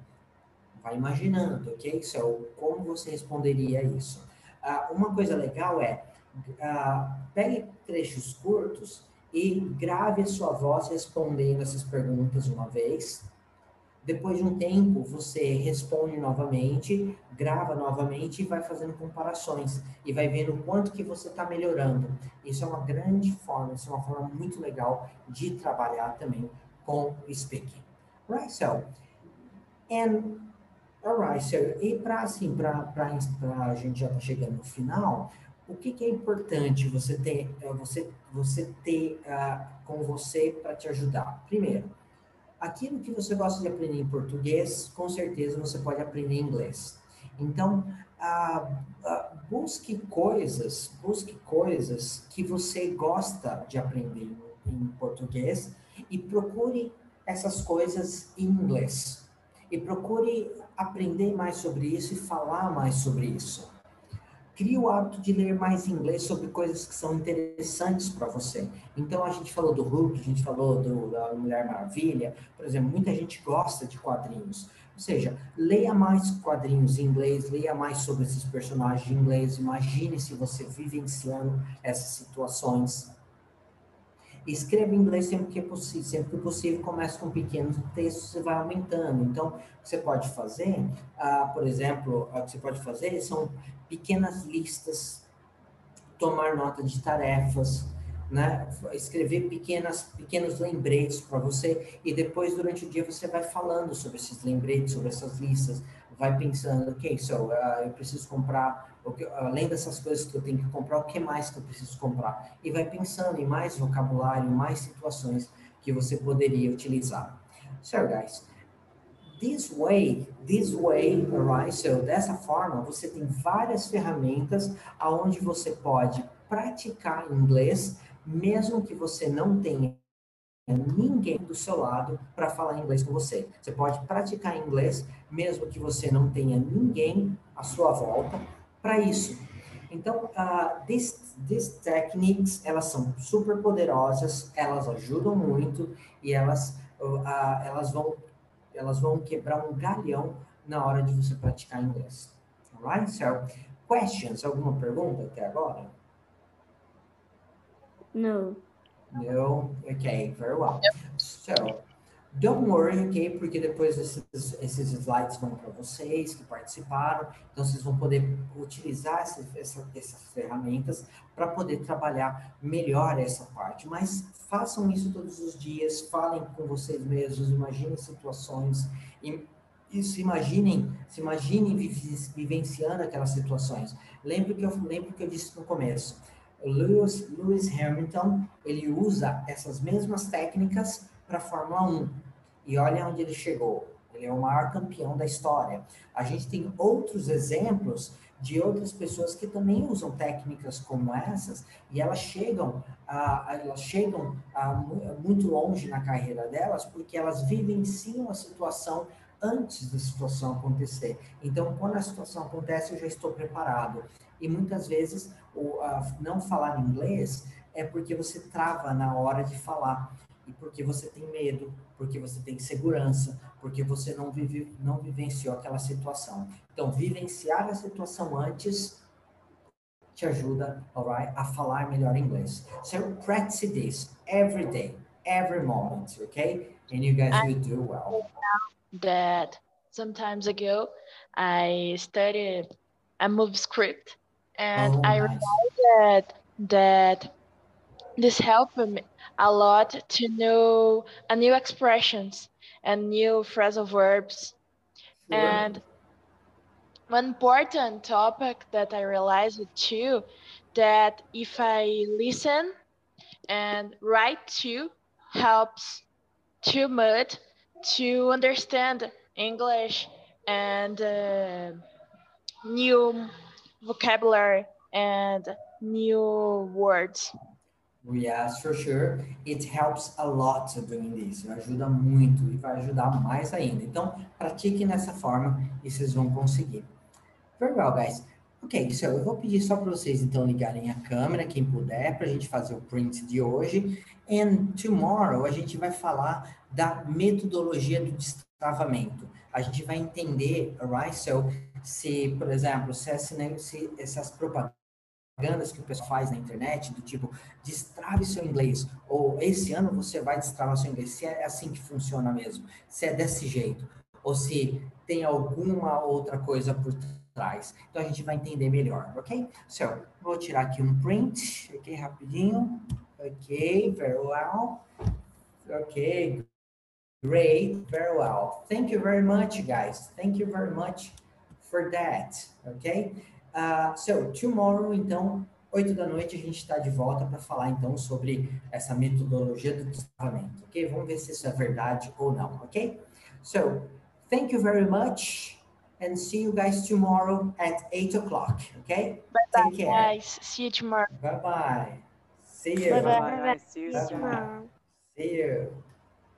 Vai imaginando, ok? So, como você responderia isso? Uh, uma coisa legal é, uh, pegue trechos curtos e grave a sua voz respondendo essas perguntas uma vez, depois de um tempo, você responde novamente, grava novamente e vai fazendo comparações e vai vendo o quanto que você está melhorando. Isso é uma grande forma, isso é uma forma muito legal de trabalhar também com speaking. Right, so, and, alright, so, e para assim, para a gente já tá chegando no final, o que, que é importante você ter, você, você ter uh, com você para te ajudar? Primeiro, aquilo que você gosta de aprender em português, com certeza você pode aprender em inglês. Então, busque coisas, busque coisas que você gosta de aprender em português e procure essas coisas em inglês. E procure aprender mais sobre isso e falar mais sobre isso crie o hábito de ler mais inglês sobre coisas que são interessantes para você. Então, a gente falou do Hulk, a gente falou do, da Mulher Maravilha, por exemplo, muita gente gosta de quadrinhos. Ou seja, leia mais quadrinhos em inglês, leia mais sobre esses personagens em inglês, imagine se você vivenciando essas situações escreva em inglês sempre que é possível, sempre que possível, comece com pequenos textos e vai aumentando. Então, o que você pode fazer, uh, por exemplo, o que você pode fazer são pequenas listas, tomar nota de tarefas, né? escrever pequenas, pequenos lembretes para você e depois durante o dia você vai falando sobre esses lembretes, sobre essas listas, vai pensando, ok, so uh, eu preciso comprar além dessas coisas que eu tenho que comprar, o que mais que eu preciso comprar? E vai pensando em mais vocabulário, mais situações que você poderia utilizar. So, guys, this way, this way, alright? So, dessa forma, você tem várias ferramentas aonde você pode praticar inglês, mesmo que você não tenha ninguém do seu lado para falar inglês com você. Você pode praticar inglês, mesmo que você não tenha ninguém à sua volta para isso. Então, uh, these, these techniques, elas são super poderosas, elas ajudam muito e elas, uh, elas, vão, elas vão quebrar um galhão na hora de você praticar inglês. Alright? So, questions? Alguma pergunta até agora? No. No? Okay, very well. So, don't worry, ok? Porque depois esses, esses slides vão para vocês que participaram, então vocês vão poder utilizar essa, essa, essas ferramentas para poder trabalhar melhor essa parte. Mas façam isso todos os dias, falem com vocês mesmos, imaginem situações, e, e se imaginem, se imaginem vivenciando aquelas situações. Lembro que eu lembro que eu disse no começo Lewis, Lewis Hamilton, ele usa essas mesmas técnicas para a Fórmula 1. E olha onde ele chegou. Ele é o maior campeão da história. A gente tem outros exemplos de outras pessoas que também usam técnicas como essas e elas chegam a, elas chegam a, muito longe na carreira delas porque elas vivenciam a situação antes da situação acontecer. Então, quando a situação acontece, eu já estou preparado. E muitas vezes, o não falar inglês é porque você trava na hora de falar. E porque você tem medo, porque você tem segurança, porque você não, vive, não vivenciou aquela situação. Então, vivenciar a situação antes te ajuda, a falar melhor inglês. So, practice this every day, every moment, okay? And you guys will do well. That sometimes ago, I studied a movie script and Oh, I nice. realized that that this helped me a lot to know a new expressions and new phrasal verbs. Sure. And one important topic that I realized too that if I listen and write too helps too much to understand English and uh, new vocabulary and new words. Yes, for sure. It helps a lot doing this. Ajuda muito e vai ajudar mais ainda. Então, pratique nessa forma e vocês vão conseguir. Very well, guys. Ok, so eu vou pedir só para vocês então ligarem a câmera, quem puder, para a gente fazer o print de hoje. And tomorrow a gente vai falar da metodologia do destravamento. A gente vai entender, alright? So, se, por exemplo, se, essa, se essas propagandas que o pessoal faz na internet, do tipo, destrave seu inglês, ou esse ano você vai destravar seu inglês, se é assim que funciona mesmo, se é desse jeito, ou se tem alguma outra coisa por trás. Então a gente vai entender melhor, ok? So, vou tirar aqui um print, ok, rapidinho. Ok, very well. Ok, great, very well. Thank you very much, guys. Thank you very much for that, ok? Uh, so, tomorrow, então, 8 da noite, a gente está de volta para falar, então, sobre essa metodologia do destravamento, ok? Vamos ver se isso é verdade ou não, ok? So, thank you very much and see you guys tomorrow at 8 o'clock, okay? Bye Take care. guys. See you tomorrow. Bye-bye. See you. Bye-bye. Bye. See you Bye-bye. soon. Tchau. See you.